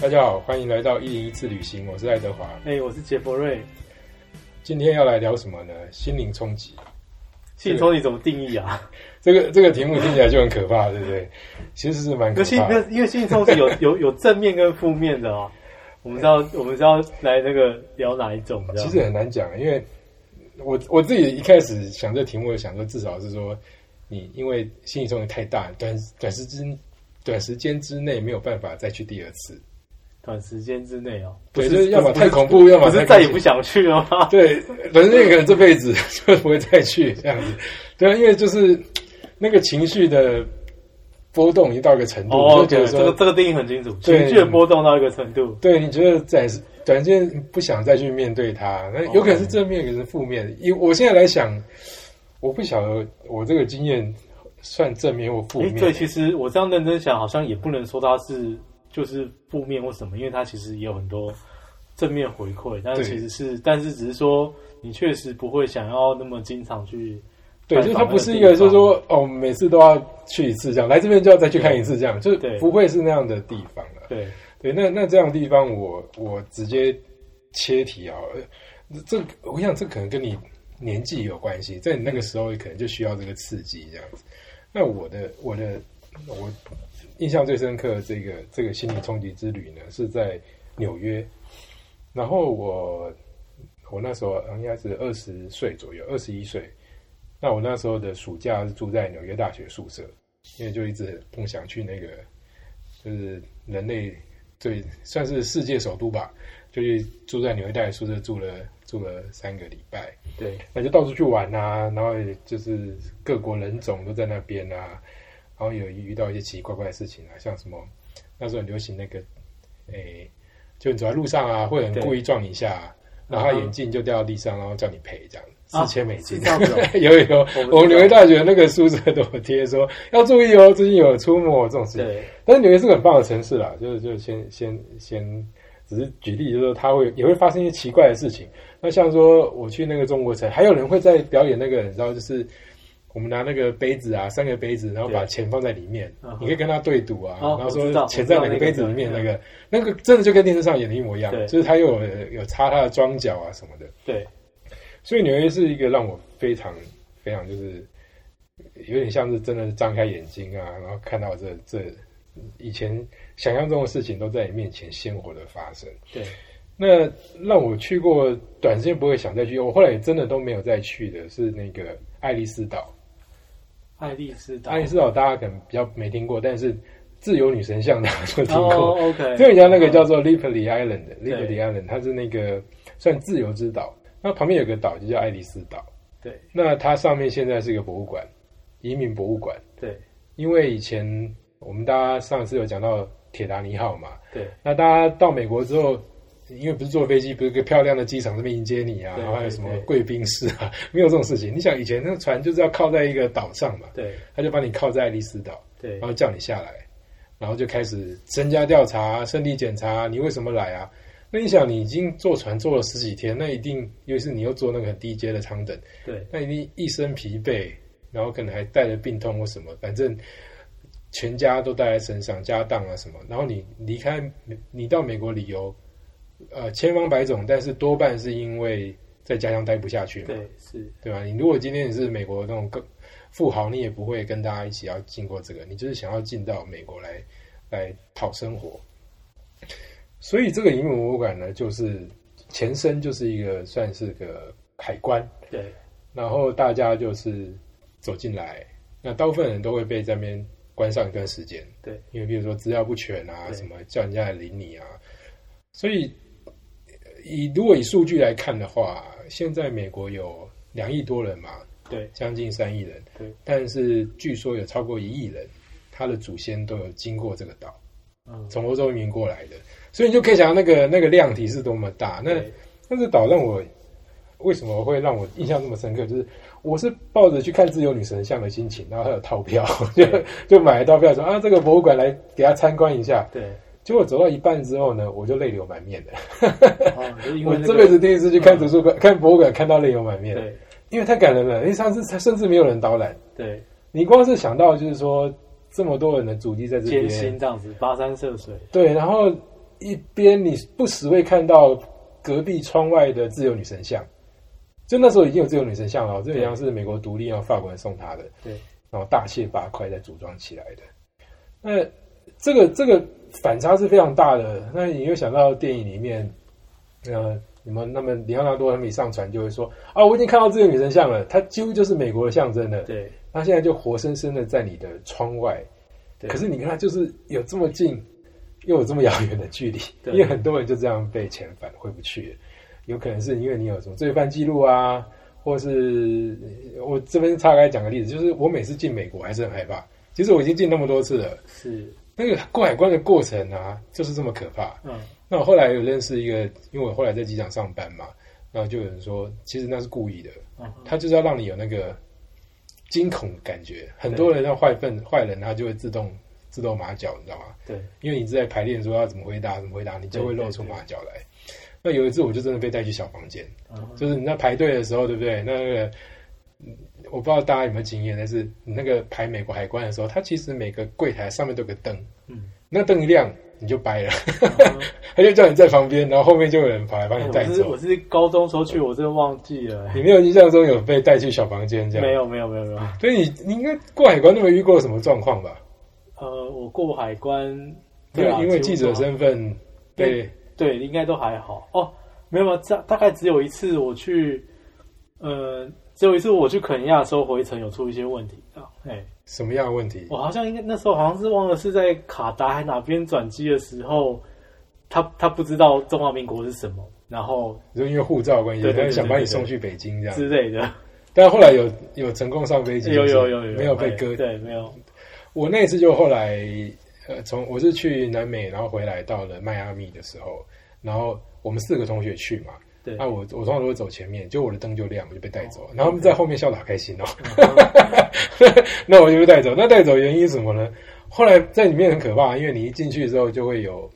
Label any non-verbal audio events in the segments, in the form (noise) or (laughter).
大家好，欢迎来到一零一次旅行，我是爱德华。哎、我是杰佛瑞。今天要来聊什么呢？心灵冲击。心灵冲击怎么定义啊？这个这个题目听起来就很可怕，对不对？其实是蛮可怕的。因为心灵冲击有有有正面跟负面的哦。我们知道我们知道来那个聊哪一种？其实很难讲，因为我我自己一开始想这题目，想说至少是说你因为心理冲击太大，短短时间短时间之内没有办法再去第二次。短时间之内哦，对，不就是要么太恐怖，要么不是太开心再也不想去了吗？(laughs) 对，反正可能这辈子 (laughs) 就不会再去这样子。对啊，因为就是那个情绪的波动已经到一个程度，哦，就觉得说，这个这个定义很清楚，对情绪的波动到一个程度。对，你觉得暂时短时间不想再去面对它，那有可能是正面，有可能是负面。因为我现在来想，我不晓得我这个经验算正面或负哎、面。对，其实我这样认真想，好像也不能说它是就是负面或什么，因为它其实也有很多正面回馈，但是其实是，但是只是说你确实不会想要那么经常去对，就是它不是一个，就是说哦，每次都要去一次这样，来这边就要再去看一次这样，就是对不会是那样的地方了。对对，那那这样的地方我，我直接切题啊，呃这我想这可能跟你年纪有关系，在你那个时候可能就需要这个刺激这样子。那我的我的我印象最深刻的这个这个心理冲击之旅呢，是在纽约，然后我我那时候应该是二十岁左右，二十一岁。那我那时候的暑假是住在纽约大学宿舍，因为就一直梦想去那个就是人类最算是世界首都吧，就去住在纽约大学宿舍住了住了三个礼拜，对。那就到处去玩啊，然后就是各国人种都在那边啊，然后有遇到一些奇奇怪怪的事情啊，像什么那时候很流行那个，诶、就你走在路上啊，会有人故意撞你一下，然后眼镜就掉到地上，然后叫你赔这样，啊四千美金。(laughs) 有有有，我们纽约大学那个宿舍都有贴说要注意哦，最近有出没这种事情。对。但是纽约是个很棒的城市啦，就是就先先先，只是举例，就是说它会也会发生一些奇怪的事情。那像说我去那个中国城，还有人会在表演那个，你知道，就是我们拿那个杯子啊，三个杯子，然后把钱放在里面你可以跟他对赌啊，哦然后说钱在哪个个杯子里面，那个那个真的就跟电视上演的一模一样对，就是他又有有擦他的妆脚啊什么的。对所以纽约是一个让我非常非常就是有点像是真的是张开眼睛啊，然后看到这这以前想象中的事情都在你面前鲜活的发生。对那让我去过短时间不会想再去，我后来也真的都没有再去的是那个爱丽丝岛。爱丽丝岛，爱丽丝岛大家可能比较没听过，但是自由女神像大家都听过。哦，OK，就人家那个叫做 Liberty Island，Liberty 对 Island，它是那个算自由之岛。那旁边有个岛就叫爱丽丝岛。对那它上面现在是一个博物馆，移民博物馆。对因为以前我们大家上次有讲到铁达尼号嘛，对那大家到美国之后，因为不是坐飞机，不是一个漂亮的机场这边迎接你啊，然后还有什么对贵宾室啊，(laughs) 没有这种事情。你想以前那个船就是要靠在一个岛上嘛，对他就把你靠在爱丽丝岛，对然后叫你下来，然后就开始身家调查、身体检查，你为什么来啊？那你想，你已经坐船坐了十几天，那一定，尤其是你又坐那个很低阶的舱等，对那一定一身疲惫，然后可能还带着病痛或什么，反正全家都带在身上，家当啊什么。然后你离开，你到美国旅游，呃，千方百种，但是多半是因为在家乡待不下去嘛，对是，对吧？你如果今天你是美国那种更富豪，你也不会跟大家一起要经过这个，你就是想要进到美国来来讨生活。所以这个移民博物馆呢，就是前身就是一个算是个海关，对然后大家就是走进来，那大部分人都会被这边关上一段时间，对，因为比如说资料不全啊，什么叫人家来领你啊，所以以如果以数据来看的话，现在美国有两亿多人嘛，对将近三亿人，对，但是据说有超过一亿人，他的祖先都有经过这个岛，嗯，从欧洲移民过来的，所以你就可以想到那个那个量体是多么大。那那这岛让我为什么会让我印象这么深刻？就是我是抱着去看自由女神像的心情，然后还有套票，就就买了套票说啊，这个博物馆来给他参观一下。对，结果走到一半之后呢，我就泪流满面的。哦，就因 (laughs) 我这辈子第一次去看图书馆、看博物馆，看到泪流满面，对。因为太感人了。因为上次甚至没有人导览，对。你光是想到就是说这么多人的足迹在这艰边，辛这样子，跋山涉水，对，然后一边你不时会看到隔壁窗外的自由女神像，就那时候已经有自由女神像了，这个像是美国独立要法国人送他的，对，然后大卸八块再组装起来的。那这个这个反差是非常大的。那你又想到电影里面，呃，你们那么里奥纳多他们一上船就会说啊，我已经看到这个女神像了，她几乎就是美国的象征了。对，她现在就活生生的在你的窗外，对。可是你看她就是有这么近，又有这么遥远的距离，(laughs) 对。因为很多人就这样被遣返回不去了，有可能是因为你有什么罪犯记录啊，或是我这边岔开讲个例子，就是我每次进美国还是很害怕，其实我已经进那么多次了，是，那个过海关的过程啊，就是这么可怕。嗯，那我后来有认识一个，因为我后来在机场上班嘛，然后就有人说，其实那是故意的，嗯他就是要让你有那个惊恐感觉。很多人让坏分坏人，他就会自动自动马脚，你知道吗？对，因为你一直在排练说要怎么回答，怎么回答，你就会露出马脚来。那有一次我就真的被带去小房间，嗯就是你在排队的时候，对不对？那个嗯我不知道大家有没有经验，但是你那个排美国海关的时候，它其实每个柜台上面都有个灯，嗯，那灯一亮你就掰了，(laughs) 嗯他就叫你在旁边，然后后面就有人跑来把哎你带走我是我。是高中时候去，我真的忘记了，你没有印象中有被带去小房间这样？没。有没有没有没有，所以你你应该过海关都没遇过什么状况吧？呃，我过海关，因对因为记者身份被对，应该都还好哦。没有，没有，大大概只有一次我去，呃，只有一次我去肯尼亚的时候回程有出一些问题啊。哎，什么样的问题？我好像应该那时候好像是忘了是在卡达还哪边转机的时候，他他不知道中华民国是什么，然后就因为护照关系，对对对他想把你送去北京这样。之类的，但后来有有成功上飞机，有有有有没有被哎割。对，没有，我那一次就后来呃，从我是去南美，然后回来到了迈阿密的时候，然后我们四个同学去嘛，对，那我我通常都会走前面，就我的灯就亮，我就被带走哦，然后他们在后面笑得好开心哦。嗯 (laughs) 那我就被带走。那带走原因是什么呢？后来在里面很可怕，因为你一进去之后就会有。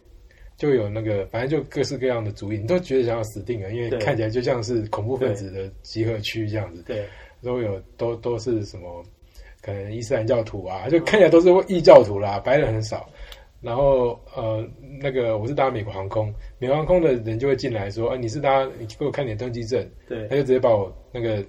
就有那个，反正就各式各样的主意，你都觉得想要死定了，因为看起来就像是恐怖分子的集合区这样子。对，都有都都是什么，可能伊斯兰教徒啊，就看起来都是异教徒啦，白人很少。然后呃，那个我是搭美国航空，美国航空的人就会进来说，啊，你是搭，你给我看你的登机证，对。他，就直接把我那个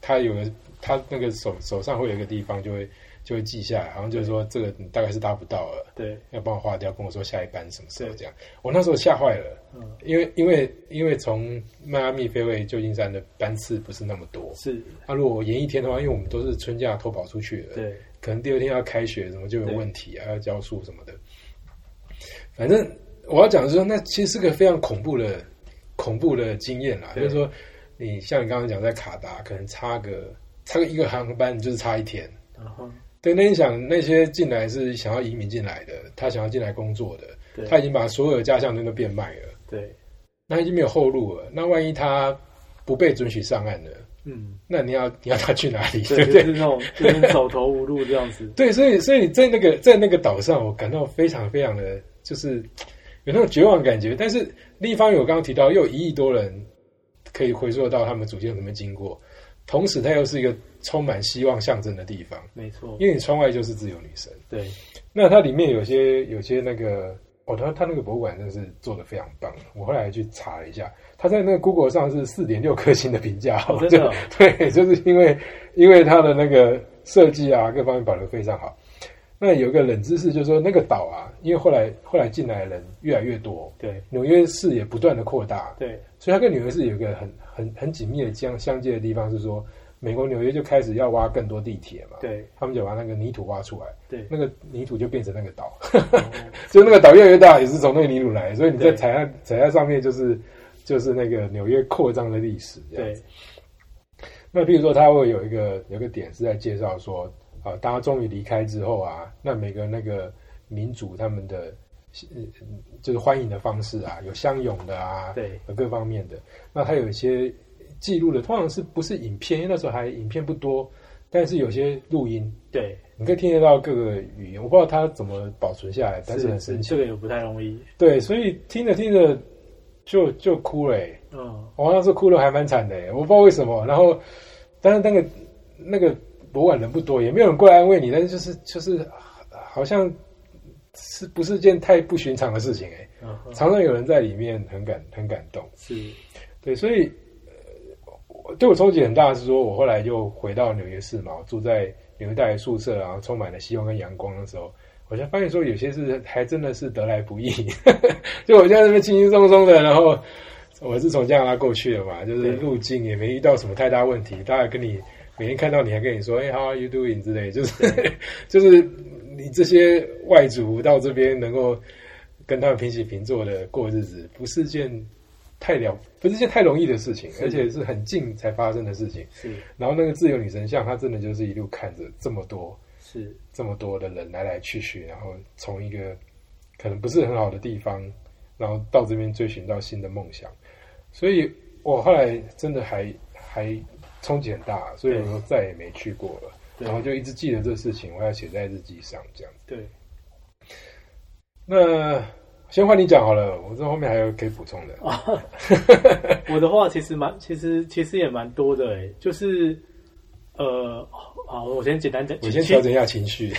他有个他那个手手上会有一个地方就会就会记下来，好像就是说这个你大概是搭不到了，对，要帮我划掉，跟我说下一班什么时候这样。我那时候吓坏了，嗯，因为因为因为从迈阿密飞回旧金山的班次不是那么多，是，啊，如果我延一天的话，因为我们都是春假偷跑出去的，对，可能第二天要开学，什么就有问题啊，要教书什么的。反正我要讲的是说，那其实是个非常恐怖的恐怖的经验啦。就是说，你像你刚刚讲在卡达，可能差个差个一个航班，你就是差一天。然后对，那你想那些进来是想要移民进来的，他想要进来工作的，对，他已经把所有的家乡灯都变卖了，对，那已经没有后路了。那万一他不被准许上岸了，嗯，那你要你要他去哪里？对，对不对？就是那种就是走投无路这样子，对，所以所以在那个在那个岛上，我感到非常非常的就是有那种绝望的感觉。但是另一方面，我刚刚提到又有一亿多人可以回溯到他们祖先怎么经过，同时它又是一个充满希望象征的地方，没错，因为你窗外就是自由女神。对，那它里面有些有些那个。哦，它它那个博物馆真的是做的非常棒。我后来去查了一下，它在那个 Google 上是四点六颗星的评价，哦，真的哦，对，就是因为因为它的那个设计啊，各方面保留非常好。那有一个冷知识，就是说那个岛啊，因为后来后来进来的人越来越多，对，纽约市也不断的扩大，对，所以它跟纽约市有一个很很很紧密的相相接的地方是说，美国纽约就开始要挖更多地铁嘛，对，他们就把那个泥土挖出来，对，那个泥土就变成那个岛，哦。(laughs) 就那个岛越来越大，也是从那个泥土来，所以你在踩在踩在上面就是就是那个纽约扩张的历史这样对。子。，那比如说，他会有一个有一个点是在介绍说，啊、大家终于离开之后啊，那每个那个民族他们的，呃就是欢迎的方式啊，有相拥的啊，对，有各方面的。那他有一些记录的，通常是不是影片？因为那时候还影片不多，但是有些录音，对，你可以听得到各个语言。我不知道他怎么保存下来，但是很是神奇。这个也不太容易，对，所以听着听着就就哭了、欸。嗯，我那时候哭的还蛮惨的、欸，我不知道为什么。然后，但是那个那个博物馆人不多，也没有人过来安慰你，但是就是就是好像是不是件太不寻常的事情哎、常常有人在里面很感很感动。是对，所以呃对我冲击很大的是说，我后来就回到纽约市嘛，我住在纽约大学宿舍，然后充满了希望跟阳光的时候，我就发现说有些事还真的是得来不易。(laughs) 就我现在这边轻轻松松的，然后我是从加拿大过去的嘛，就是对路径也没遇到什么太大问题，大家跟你每天看到你还跟你说，哎、h o w are you doing 之类，就是 (laughs) 就是你这些外族到这边能够跟他们平起平坐的过日子，不是件太了，不是件太容易的事情，而且是很近才发生的事情。是。然后那个自由女神像，她真的就是一路看着这么多是。这么多的人来来去去，然后从一个可能不是很好的地方，然后到这边追寻到新的梦想，所以我后来真的还还冲击很大，所以我就再也没去过了。然后就一直记得这事情，我要写在日记上这样。对。那先换你讲好了，我这后面还有可以补充的。(laughs) 我的话其实蛮，其实其实也蛮多的诶，就是呃，好，我先简单讲，我先其调整一下情绪。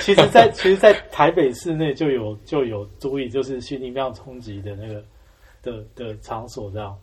其实在，其实，在台北市内就有就有足以就是心灵非常冲击的那个的的场所，这样，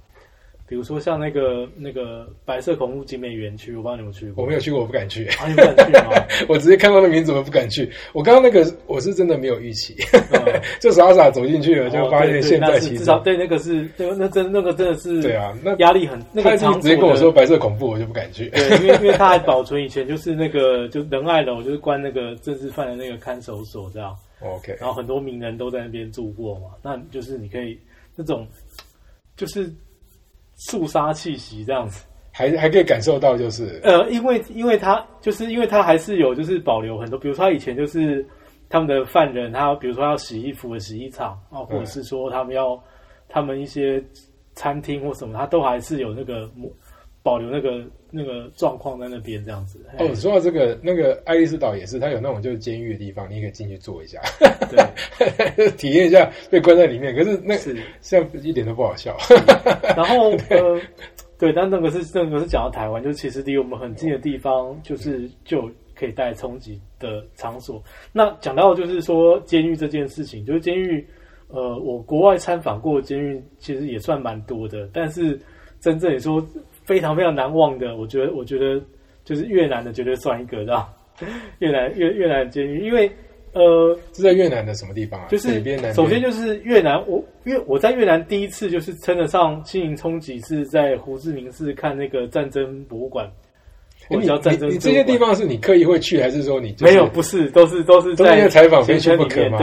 比如说像那个那个白色恐怖景美园区，我不知道你有没有去过，我没有去过，我不敢去。啊，你不敢去吗？(laughs) 我直接看到那名字，我不敢去。我刚刚那个我是真的没有预期，嗯 (laughs) 就傻傻走进去了，就发现现在其实至少对那个是对那真那个真的是对啊，那压力很那他个场直接跟我说白色恐怖，我就不敢去。对，因为因为他还保存以前就是那个就仁爱楼，就是关那个政治犯的那个看守所这样，OK，然后很多名人都在那边住过嘛，那就是你可以那种就是肃杀气息这样子。还还可以感受到，就是呃，因为因为他就是因为他还是有就是保留很多，比如说他以前就是他们的犯人，他比如说要洗衣服的洗衣厂啊，或者是说他们要他们一些餐厅或什么，他都还是有那个保留那个那个状况在那边这样子。哦，说到这个，那个爱丽丝岛也是，它有那种就是监狱的地方，你可以进去坐一下，对，(laughs) 体验一下被关在里面。可是那是。这样一点都不好笑。然后 (laughs) 呃，对，但那个是那个是讲到台湾，就是其实离我们很近的地方，就是就可以带来冲击的场所。那讲到就是说监狱这件事情，就是监狱，呃，我国外参访过的监狱其实也算蛮多的，但是真正你说非常非常难忘的，我觉得我觉得就是越南的绝对算一个，知道？(laughs) 越南越越南监狱，因为呃，是在越南的什么地方啊？就是？首先就是越南，我因为我在越南第一次就是称得上心灵冲击，是在胡志明市看那个战争博物馆，或者诶你叫战争你你这些地方是你刻意会去，还是说你、就是、没有？不是，都是都是在采访非去不可吗？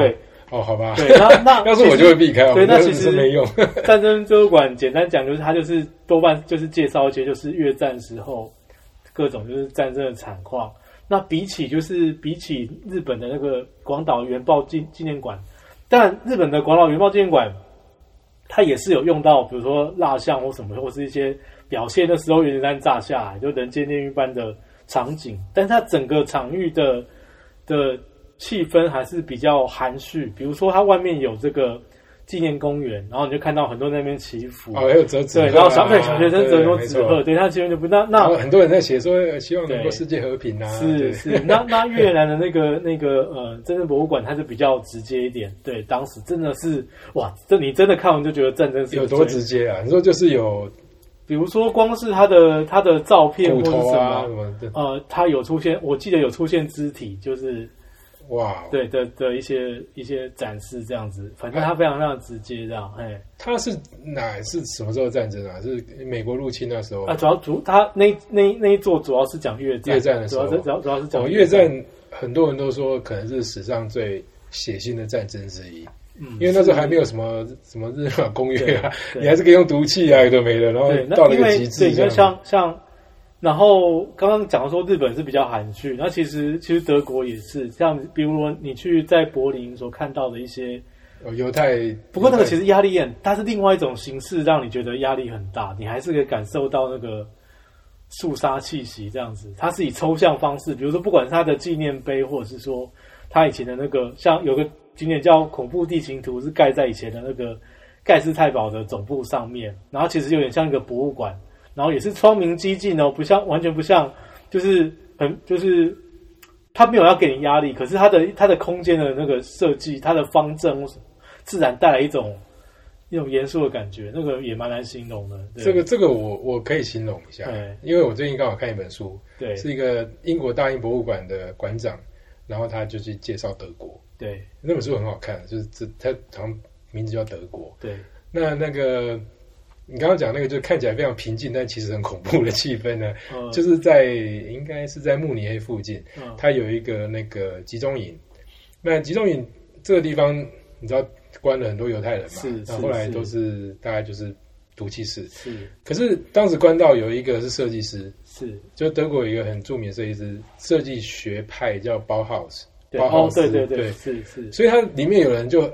哦，好吧。对，(laughs) 那那要是我就会避开，对那其实没用。(laughs) 战争博物馆简单讲就是它就是多半就是介绍一些就是越战时候各种就是战争的惨况。那比起就是比起日本的那个广岛原爆纪纪念馆，但日本的广岛原爆纪念馆，它也是有用到比如说蜡像或什么，或是一些表现的时候原子弹炸下来就人间炼狱般的场景，但它整个场域的的气氛还是比较含蓄。比如说它外面有这个纪念公园，然后你就看到很多那边祈福，哦，还有折纸鹤对，啊，然后小对小学生折很多纸鹤，对他其实就不那那很多人在写说，呃希望能够世界和平啊。是是，那 (laughs) 那越南的那个那个呃真正博物馆，它是比较直接一点。对，当时真的是哇，这你真的看完就觉得战争是有多直接啊？你说就是有比如说光是他的他的照片骨或是什头啊么，什么的，呃，他有出现，我记得有出现肢体，就是哇！对的的一些一些展示这样子，反正他非常非常直接这样，哎他是哪是什么时候战争啊？是美国入侵那时候啊，主要主他那那那一座主要是讲越战，越战的时候主要是主要主要是讲哦，越战很多人都说可能是史上最血腥的战争之一，嗯，因为那时候还没有什么什么日法公约啊，(laughs) 你还是可以用毒气啊，有的没的，然后到了一个因为对，你看极致。像像，然后刚刚讲说日本是比较含蓄，那其实其实德国也是，像比如说你去在柏林所看到的一些，呃犹太，不过那个其实压力很，它是另外一种形式，让你觉得压力很大，你还是可以感受到那个肃杀气息这样子。它是以抽象方式，比如说不管是它的纪念碑，或者是说它以前的那个，像有个景点叫恐怖地形图，是盖在以前的那个盖世太保的总部上面，然后其实有点像一个博物馆，然后也是窗明几净哦，不像完全不像，就是很就是。他没有要给你压力，可是他的他的空间的那个设计，他的方正自然带来一种一种严肃的感觉，那个也蛮难形容的。对这个这个我我可以形容一下对，因为我最近刚好看一本书，对是一个英国大英博物馆的馆长，然后他就去介绍德国，对那本书很好看，就是这他好像名字叫德国。对那那个你刚刚讲那个，就看起来非常平静，但其实很恐怖的气氛呢，嗯就是在应该是在慕尼黑附近，嗯它有一个那个集中营。那集中营这个地方，你知道关了很多犹太人嘛？是是那后来都是大概就是毒气室。是可是当时关到有一个是设计师，是，就德国有一个很著名的设计师，设计学派叫 Bauhaus，对包豪哦斯对对对对是是，所以它里面有人就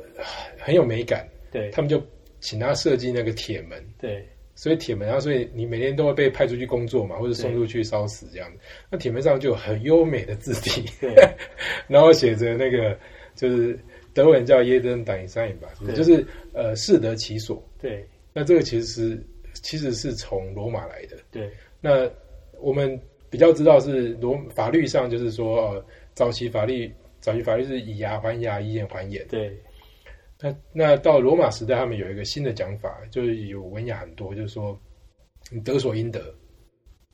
很有美感，对他们就请他设计那个铁门。对所以铁门上，所以你每天都会被派出去工作嘛，或者送出去烧死这样子。那铁门上就有很优美的字体，(laughs) 然后写着那个就是德文叫耶登党山吧，是不是对就是呃适得其所。对那这个其实是其实是从罗马来的。对那我们比较知道是罗法律上就是说，呃，早期法律早期法律是以牙还牙，以眼还眼。对那那到罗马时代，他们有一个新的讲法，就是有文雅很多，就是说你得所应得，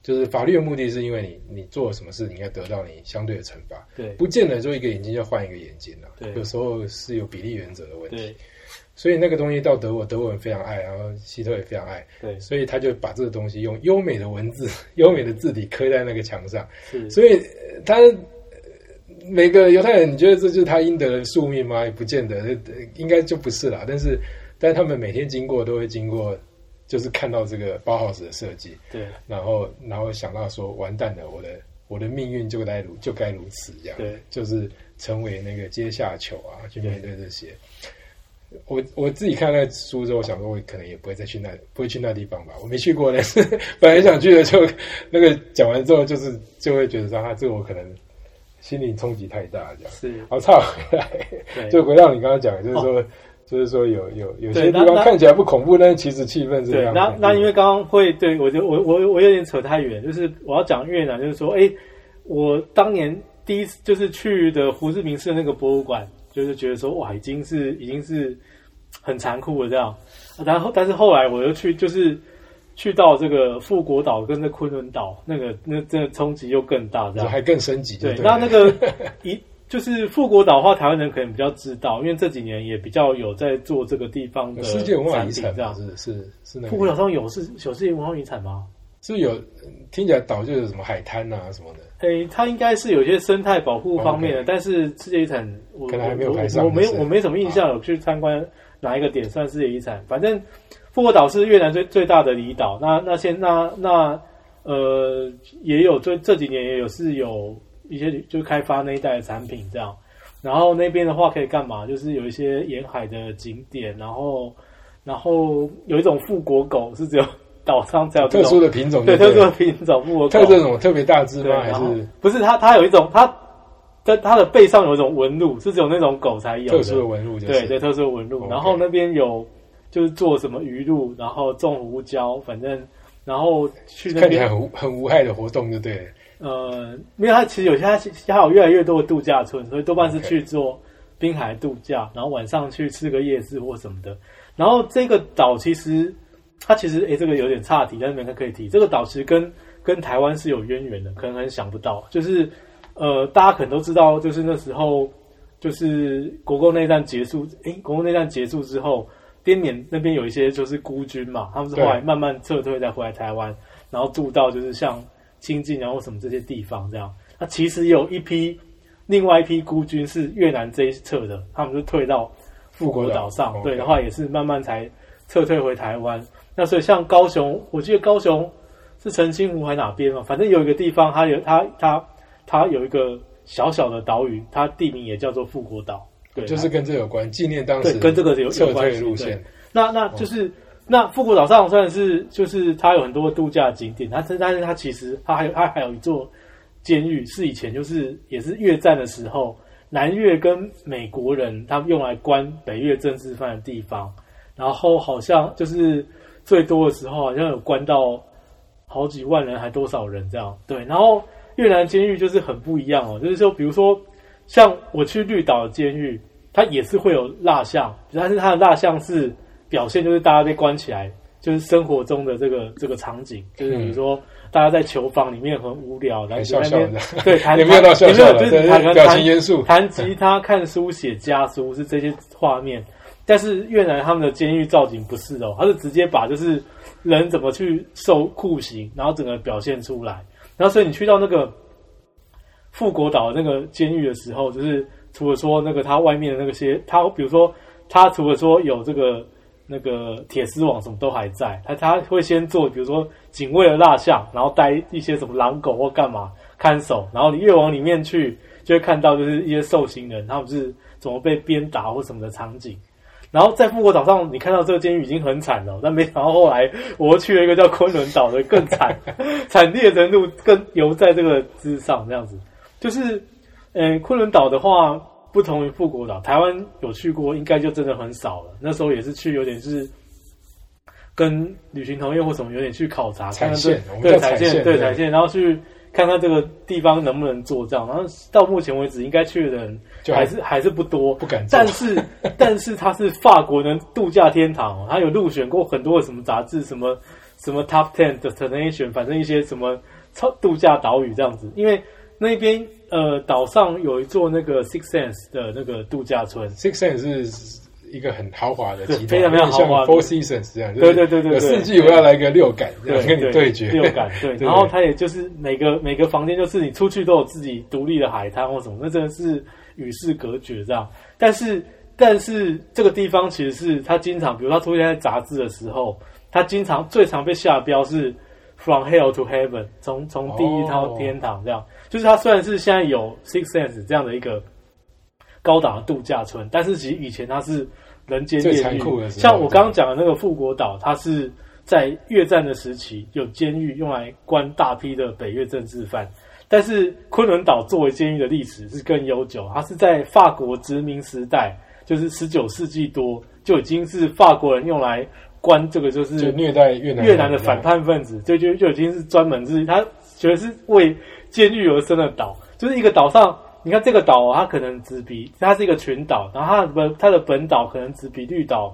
就是法律的目的是因为你你做了什么事，你应该得到你相对的惩罚，对不见得说一个眼睛要换一个眼睛啊，对有时候是有比例原则的问题。对所以那个东西到德国，德国人非常爱，然后希特也非常爱，对所以他就把这个东西用优美的文字、(laughs) 优美的字体刻在那个墙上。是，所以呃他呃每个犹太人，你觉得这就是他应得的宿命吗？也不见得，呃应该就不是啦。但是，但是他们每天经过都会经过，就是看到这个包 house 的设计，对然后然后想到说，完蛋了，我的我的命运就该如就该如此这样，对就是成为那个阶下囚啊，去面对这些。我我自己看那书之后，我想说，我可能也不会再去那，不会去那地方吧。我没去过，但是 (laughs) 本来想去的就，那个讲完之后，就是就会觉得说，啊，这个我可能心灵冲击太大，这样。是，好，差回来，就回到你刚刚讲，就是说，就是说有有有些地方看起来不恐怖，但是其实气氛是这，样。那那因为刚刚会对我就我我我有点扯太远，就是我要讲越南，就是说，哎，我当年第一次就是去的胡志明市那个博物馆，就是觉得说，哇，已经是已经是很残酷了这样。然后，但是后来我又去，就是去到这个富国岛跟那昆仑岛，那个那真的冲击又更大，这样。就还更升级就对，对。那那个 (laughs) 一就是富国岛的话，台湾人可能比较知道，因为这几年也比较有在做这个地方的世界文化遗产这样。是是是那富国个，岛上有是有世界文化遗产吗？是有听起来岛就有什么海滩啊什么的。诶，它应该是有些生态保护方面的，但是世界遗产我可能还没有我排上我我没我没什么印象有去参观哪一个点算世界遗产。反正富国岛是越南最最大的离岛，那那现那那呃也有这这几年也有是有一些就开发那一带的产品这样。然后那边的话可以干嘛？就是有一些沿海的景点，然后然后有一种富国狗是只有岛上才有这 (laughs) 特种殊的品种对对，特殊的品种富国狗，特这种特别大只对，吗？还是不是它？它有一种，它在它的背上有一种纹路，是只有那种狗才有的。特殊的纹路？就是对对，特殊的纹路。然后那边有就是做什么鱼露，然后种胡椒，反正然后去那边看起来很很无害的活动，就对了。呃，因为它其实有些它它有越来越多的度假村，所以多半是去做滨海度假，然后晚上去吃个夜市或什么的。然后这个岛其实它其实诶，这个有点岔题，但是没人可以提。这个岛其实跟跟台湾是有渊源的，可能很想不到。就是呃，大家可能都知道，就是那时候就是国共内战结束，诶，国共内战结束之后，滇缅那边有一些就是孤军嘛，他们是后来慢慢撤退再回来台湾，然后住到就是像清境然后什么这些地方这样。那其实有一批另外一批孤军是越南这一侧的，他们就退到富国岛上，对然后也是慢慢才撤退回台湾。那所以像高雄，我记得高雄是澄清湖还哪边嘛，反正有一个地方，它有它它它有一个小小的岛屿，它地名也叫做富国岛，对，就是跟这有关，纪念当时对跟这个有有撤关系对退路线。那那就是、那富国岛上虽然是就是它有很多度假景点，它但是它其实它还有它还有一座监狱，是以前就是也是越战的时候，南越跟美国人他们用来关北越政治犯的地方，然后好像就是最多的时候好像有关到好几万人，还多少人这样。对，然后越南监狱就是很不一样哦，就是说比如说像我去绿岛的监狱，它也是会有蜡像，但是它的蜡像是表现就是大家被关起来，就是生活中的这个这个场景，就是比如说大家在囚房里面很无聊，然后那边对弹 (laughs) 有没有到笑笑的？就是对，表情严肃，弹吉他、看书、写家书是这些画面。但是越南他们的监狱造景不是哦，他是直接把就是人怎么去受酷刑，然后整个表现出来。然后所以你去到那个富国岛那个监狱的时候，就是除了说那个它外面的那些，它比如说它除了说有这个那个铁丝网什么都还在，它它会先做比如说警卫的蜡像，然后带一些什么狼狗或干嘛看守，然后你越往里面去，就会看到就是一些受刑人他们是怎么被鞭打或什么的场景。然后在复活岛上，你看到这个监狱已经很惨了，但没想到后来我又去了一个叫昆仑岛的更惨，惨烈程度更犹在这个之上，这样子。就是，嗯，昆仑岛的话，不同于富国岛，台湾有去过，应该就真的很少了。那时候也是去，有点是跟旅行团业或什么有点去考察，看看对对彩线，对彩线，然后去。看看这个地方能不能做这样，然后到目前为止应该去的人还是还是不多，不敢。但是 (laughs) 但是它是法国的度假天堂，它有入选过很多的什么杂志，什么什么 Top Ten Destination，反正一些什么超度假岛屿这样子。因为那边呃岛上有一座那个 Six Sense 的那个度假村，Six Sense 是。一个很豪华的，非常非常豪华，Four Seasons 这样，对对对对，有四季我要来个六感，跟你对决六感，(laughs) 对。然后它也就是每个每个房间就是你出去都有自己独立的海滩或什么，那真的是与世隔绝这样。但是但是这个地方其实是它经常，比如它出现在杂志的时候，它经常最常被下标是 From Hell to Heaven，从从地狱到天堂这样。就是它虽然是现在有 Six Sense 这样的一个高档的度假村，但是其实以前它是。人间炼狱，像我刚刚讲的那个富国岛，它是在越战的时期有监狱用来关大批的北越政治犯。但是昆仑岛作为监狱的历史是更悠久，它是在法国殖民时代，就是十九世纪多就已经是法国人用来关这个就是虐待越南越南的反叛分子，就就就已经是专门是他觉得是为监狱而生的岛，就是一个岛上。你看这个岛，它可能只比它是一个群岛，然后它本它的本岛可能只比绿岛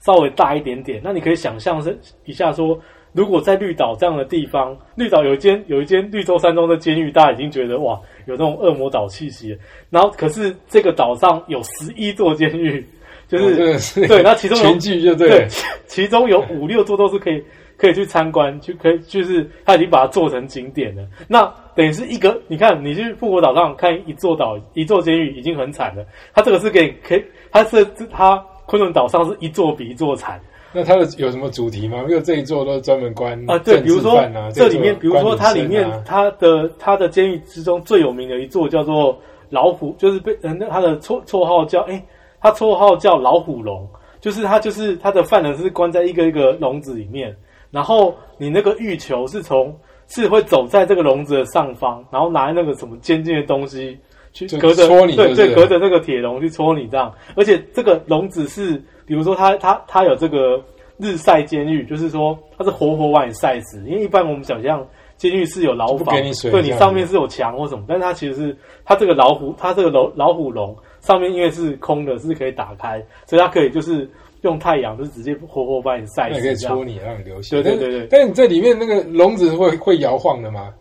稍微大一点点。那你可以想象是一下说，如果在绿岛这样的地方，绿岛有一间有一间绿洲山庄的监狱，大家已经觉得哇，有那种恶魔岛气息。然后可是这个岛上有十一座监狱，就是对，那其中全剧就对，其中有 (laughs) 五六座都是可以。可以去参观，就可以就是他已经把它做成景点了。那等于是一个，你看你去复活岛上看一座岛一座监狱已经很惨了，他这个是给可以，他是他昆仑岛上是一座比一座惨。那它的有什么主题吗？因为这一座都是专门关啊，对，比如说这里面，比如说它里面它的它的监狱之中最有名的一座叫做老虎，就是被嗯那他的绰绰号叫哎，他绰号叫老虎笼，就是他就是他的犯人是关在一个一个笼子里面。然后你那个玉球是从是会走在这个笼子的上方，然后拿那个什么尖尖的东西去隔着戳你，对对，隔着那个铁笼去戳你这样。而且这个笼子是，比如说它它它有这个日晒监狱，就是说它是活活把你晒死。因为一般我们想象监狱是有牢房，对你上面是有墙或什么，但是它其实是它这个老虎，它这个老老虎笼上面因为是空的，是可以打开，所以它可以就是。用太阳就直接活活把你晒死，可以戳你让你流血。对对对对。但你在里面那个笼子会会摇晃的吗？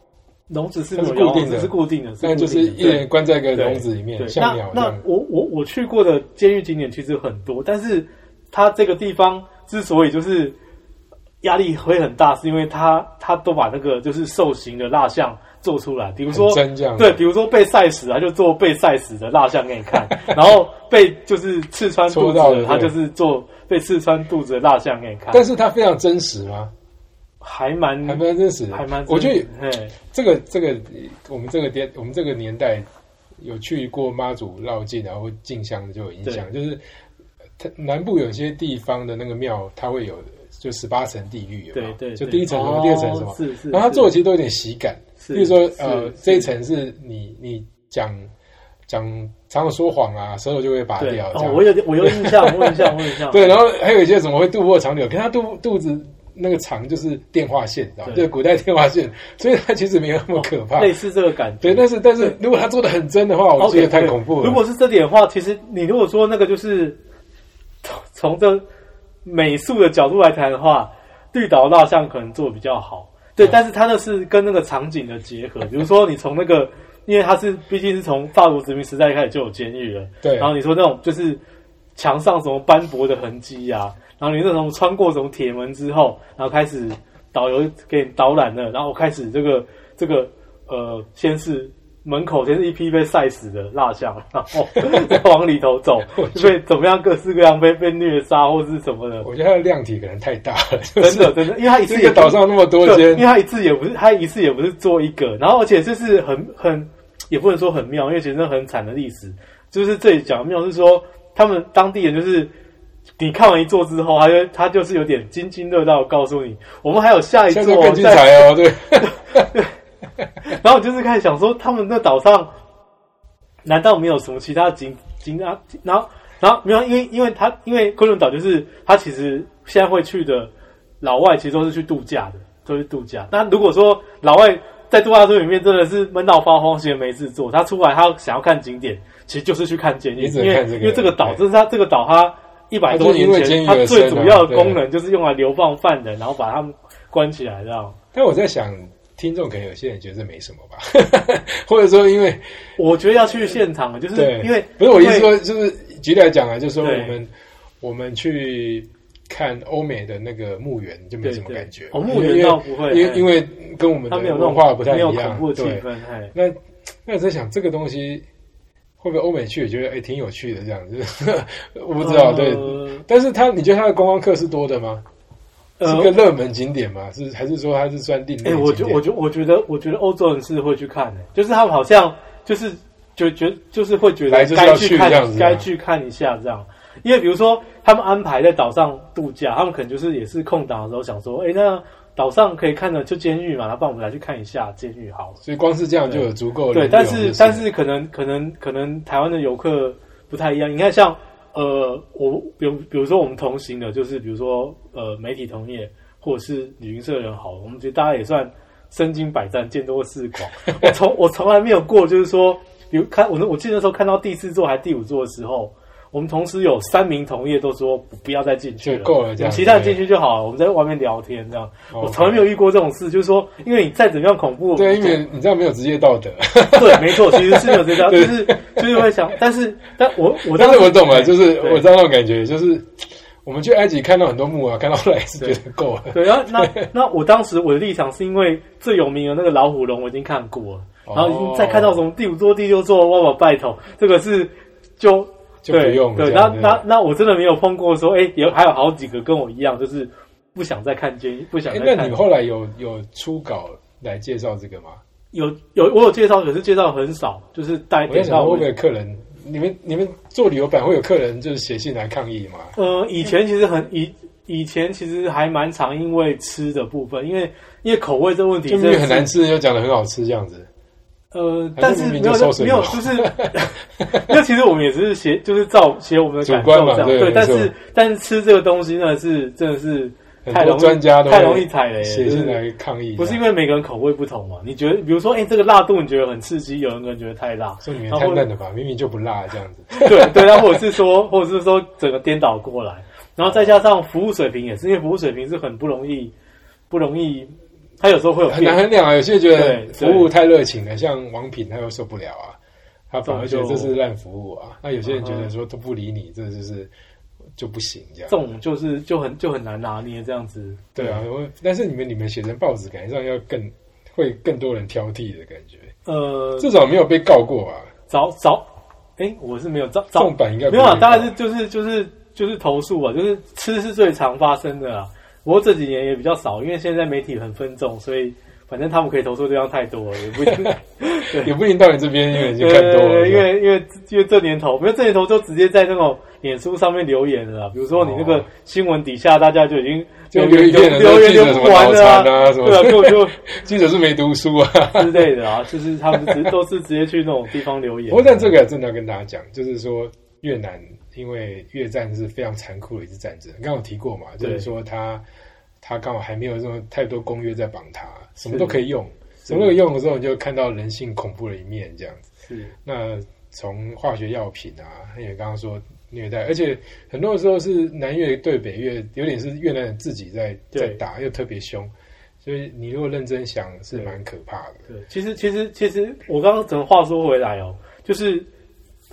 笼子是固定的，是固定的。但就是一人关在一个笼子里面，像鸟那那我我我去过的监狱景点其实很多，但是它这个地方之所以就是压力会很大，是因为它它都把那个就是受刑的蜡像。做出来，比如说对，比如说被晒死，他就做被晒死的蜡像给你看；(laughs) 然后被就是刺穿肚子的，他就是做被刺穿肚子的蜡像给你看。但是它非常真实吗？还蛮还蛮真实，还蛮。我觉得，这个这个我们这个年我们这个年代有去过妈祖绕境，然后进香的就有印象，就是它南部有些地方的那个庙，它会有就十八层地狱，对对，就第一层什么，第二层什么，是是。然后他做的其实都有点喜感。比如说，呃，这一层是你你讲讲常常说谎啊，舌头就会拔掉。哦，我有我有印象，我有印象，我有印象。(laughs) 对，然后还有一些怎么会肚破长流？可他肚肚子那个长就是电话线，知道吗对就古代电话线，所以它其实没有那么可怕。类似这个感觉。对，但是但是如果他做的很真的话，我觉得太恐怖了。如果是这点的话，其实你如果说那个就是 (laughs) 从从这美术的角度来谈的话，绿岛蜡像可能做的比较好。对，嗯。但是它那是跟那个场景的结合，比如说你从那个，因为它是毕竟是从法国殖民时代开始就有监狱了，对。然后你说那种就是墙上什么斑驳的痕迹啊，然后你那种穿过什么铁门之后，然后开始导游给你导览了，然后开始这个这个呃，先是门口先是一批被晒死的蜡像，(laughs) 然后再往里头走，(laughs) 就被怎么样各式各样被被虐杀或是什么的，我觉得它的量体可能太大了，(laughs) 就是真的真的，因为它一次这也个岛上那么多间，因为间，他一次也不是，它一次也不是做一个，然后而且就是很很，也不能说很妙，因为其实很惨的历史，就是这里讲的妙是说，他们当地人就是你看完一座之后，他就他就是有点津津乐道告诉你，我们还有下一座现在更精，彩哦，对，(laughs) 然后我就是开始想说，他们那岛上难道没有什么其他景景啊？然后然后没有，因为因为他因为昆仑岛就是他其实现在会去的老外其实都是去度假的，都是度假。那如果说老外在度假村里面真的是闷到发慌，闲没事做，他出来他想要看景点，其实就是去看监狱，因为因为这个岛就是他这个岛他一百多年前它最主要的功能就是用来流放犯人，然后把他们关起来这样。但我在想，听众可能有些人觉得这没什么吧，(laughs) 或者说因为我觉得要去现场，就是对，因为不是我意思说，就是举例来讲啊，就是说我们我们去看欧美的那个墓园就没什么感觉，哦墓园倒不会哎因为因为跟我们的文化不太一样，恐怖的气对。那那我在想这个东西会不会欧美去也觉得哎挺有趣的这样子，(laughs) 我不知道，对。呃但是他你觉得他的观光客是多的吗？是呃个热门景点吗？是还是说它是算另类哎？我觉我觉我觉得我觉得欧洲人是会去看的，就是他们好像就是就觉就是会觉得该去看该去看一下这样，因为比如说他们安排在岛上度假，他们可能就是也是空档的时候想说，哎、那岛上可以看的就监狱嘛，那帮我们来去看一下监狱好了。所以光是这样就有足够的对，但是但是可能可能可能台湾的游客不太一样。你看像呃，我比如比如说我们同行的，就是比如说呃媒体同业或者是旅行社人好，我们觉得大家也算身经百战，见多识广。我从我从来没有过，就是说，比如看我我记得那时候看到第四座还第五座的时候。我们同时有三名同业都说不要再进去了，够了这样其他人进去就好了。我们在外面聊天这样，哦。我从来没有遇过这种事，就是说，因为你再怎么样恐怖，对，因为你这样没有职业道德。对，没错，其实是有这样，(laughs) 就是就是会想，但是但我我但当时是我懂了，就是我知道那种感觉，就是我们去埃及看到很多木啊，看到后来是觉得够了。对，然后那那我当时我的立场是因为最有名的那个老虎龙我已经看过了，哦然后已经再看到什么第五座、第六座，哇哇拜托，这个是就就不用对，那那那我真的没有碰过说，哎，有还有好几个跟我一样，就是不想再看监狱，不想哎，再看那你。后来有有初稿来介绍这个吗？有有我有介绍，可是介绍很少，就是带我在点到想会不会客人，你们你们做旅游版会有客人就是写信来抗议吗？呃，以前其实很以以前其实还蛮常因为吃的部分，因为因为口味这个问题就是很难吃，又讲的很好吃这样子。呃，但是没有就 (laughs) 没有，就是因为其实我们也只是写，就是照写我们的感受这样，对。但是但是吃这个东西呢，是真的是太容易太容易踩雷写进来抗议，不是因为每个人口味不同嘛？你觉得，比如说，哎、这个辣度你觉得很刺激，有人可能觉得太辣，说你们然后太嫩了吧，明明就不辣这样子。(laughs) 对对，然后或者是说，或者是说整个颠倒过来，然后再加上服务水平也是，因为服务水平是很不容易，不容易，他有时候会有很难变，衡量啊，有些人觉得服务太热情了，像王品他又受不了啊，他反而觉得这是烂服务啊。那有些人觉得说都不理你，这就是就不行这样这。种就是就很就很难拿捏这样子。对啊，我但是你们你们写成报纸，感觉上要更会更多人挑剔的感觉，呃，至少没有被告过啊。早早，哎，我是没有早早重版应该不没有啊，大概是就是就是就是投诉啊，就是吃是最常发生的啊。不过这几年也比较少，因为现在媒体很分众，所以反正他们可以投诉的地方太多了，也不一定。(laughs) 也不一定到你这边，因为已经看多了。对，因为因为因为这年头，没有这年头就直接在那种脸书上面留言了啦。比如说你那个哦新闻底下，大家就已经就留言留一片了留言留不完啊什么对啊，根本就 (laughs) 记者是没读书啊。之类的啊，就是他们直都是直接去那种地方留言。不过，但这个真的要跟大家讲，就是说越南因为越战是非常残酷的一次战争，刚刚有提过嘛，就是说他他刚好还没有这么太多公约在绑他，什么都可以用，什么都可以用的时候，你就看到人性恐怖的一面，这样子。是那从化学药品啊，因为刚刚说虐待，而且很多时候是南越对北越，有点是越南人自己在在打，又特别凶，所以你如果认真想，是蛮可怕的。对，其实其实其实我刚刚怎么话说回来哦，就是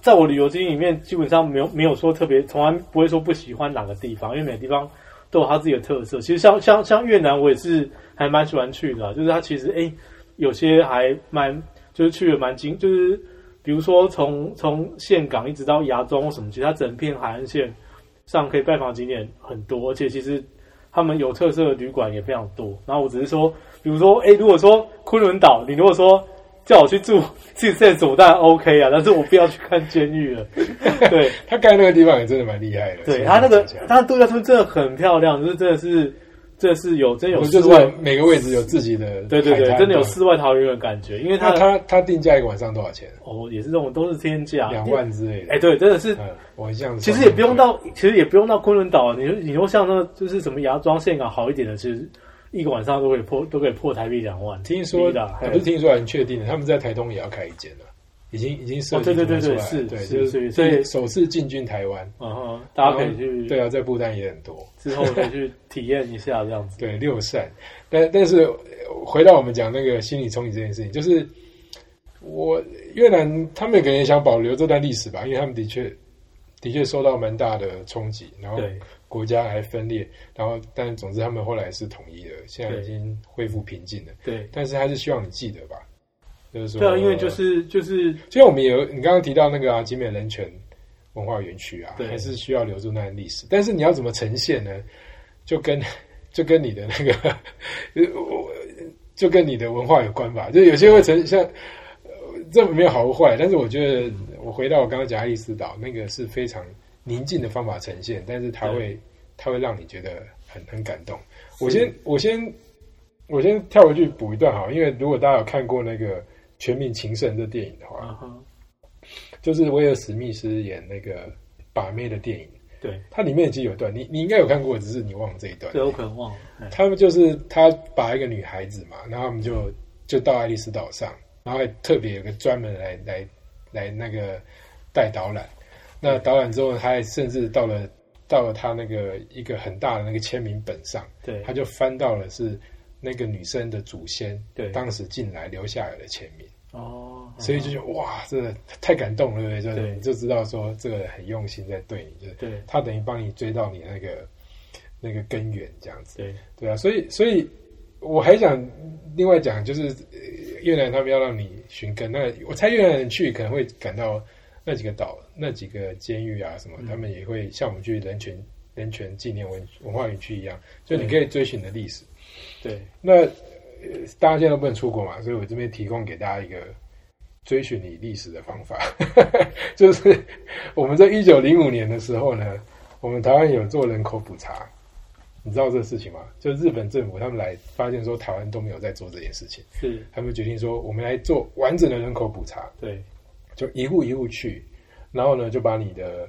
在我旅游经历里面，基本上没有没有说特别，从来不会说不喜欢哪个地方，因为每个地方都有它自己的特色。其实像像像越南，我也是还蛮喜欢去的、就是它其实诶有些还蛮就是去了蛮精，就是比如说从从岘港一直到芽庄或什么，其实它整片海岸线上可以拜访景点很多，而且其实他们有特色的旅馆也非常多。然后我只是说，比如说，诶，如果说昆仑岛，你如果说叫我去住 Six Sense，我当然 OK 啊，但是我不要去看监狱了。(laughs) 对，他盖那个地方也真的蛮厉害的，对，他那个他度假村真的很漂亮，就是真的是，真的是有真有我就是室外，每个位置有自己的对 (laughs) 对对，真的有世外桃源的感觉，因为他他他定价一个晚上多少钱？哦也是这种都是天价，两万之类的。哎，对，真的是嗯，我这样子其实也不用到，其实也不用到昆仑岛啊。你说你说像那就是什么芽庄、岘港好一点的，其实一个晚上都可以破，都可以破台币两万。听说的，啊不是听说，很确定的，他们在台东也要开一间了，已经已经设计哦对对对出来了对是对，是就是所以首次进军台湾，嗯哼，大家可以去，对啊，在不丹也很多，之后可以去体验一下这样子。对六扇，但但是呃回到我们讲那个心理冲击这件事情，就是我越南他们可能也想保留这段历史吧，因为他们的确的确受到蛮大的冲击，然后对国家还分裂，然后但总之他们后来是统一了，现在已经恢复平静了，对但是还是希望你记得吧，就是说对啊，因为就是就是就像我们有你刚刚提到那个啊，集美人权文化园区啊，对还是需要留住那段历史。但是你要怎么呈现呢？就跟就跟你的那个，呃我就跟你的文化有关吧。就有些会呈像，呃这没有好或坏，但是我觉得我回到我刚刚讲爱丽丝岛，那个是非常宁静的方法呈现，但是它会它会让你觉得很很感动。我先我先我先跳回去补一段好，因为如果大家有看过那个《全民情圣》这电影的话，就是威尔史密斯演那个把妹的电影，对，它里面其实有一段，你你应该有看过，只是你忘了这一段。对我可能忘了。哎他们就是他把一个女孩子嘛，然后他们就就到爱丽丝岛上，然后还特别有个专门来来来那个带导览。那导览之后，他还甚至到了到了他那个一个很大的那个签名本上，对他就翻到了是那个女生的祖先对当时进来留下来的签名。哦，所以就觉得哇，真的太感动了，对不对？就是你就知道说这个人很用心在对你，就是对他等于帮你追到你那个那个根源这样子，对对啊。所以，所以我还想另外讲，就是呃越南他们要让你寻根，那我猜越南人去可能会感到那几个岛、那几个监狱啊什么，嗯。他们也会像我们去人权人权纪念文文化园区一样，就你可以追寻你的历史。对。那呃大家现在都不能出国嘛，所以我这边提供给大家一个追寻你历史的方法，(laughs) 就是我们在一九零五年的时候呢，我们台湾有做人口普查，你知道这个事情吗？就日本政府他们来发现说台湾都没有在做这件事情，是，他们决定说我们来做完整的人口普查，对就一户一户去，然后呢就把你的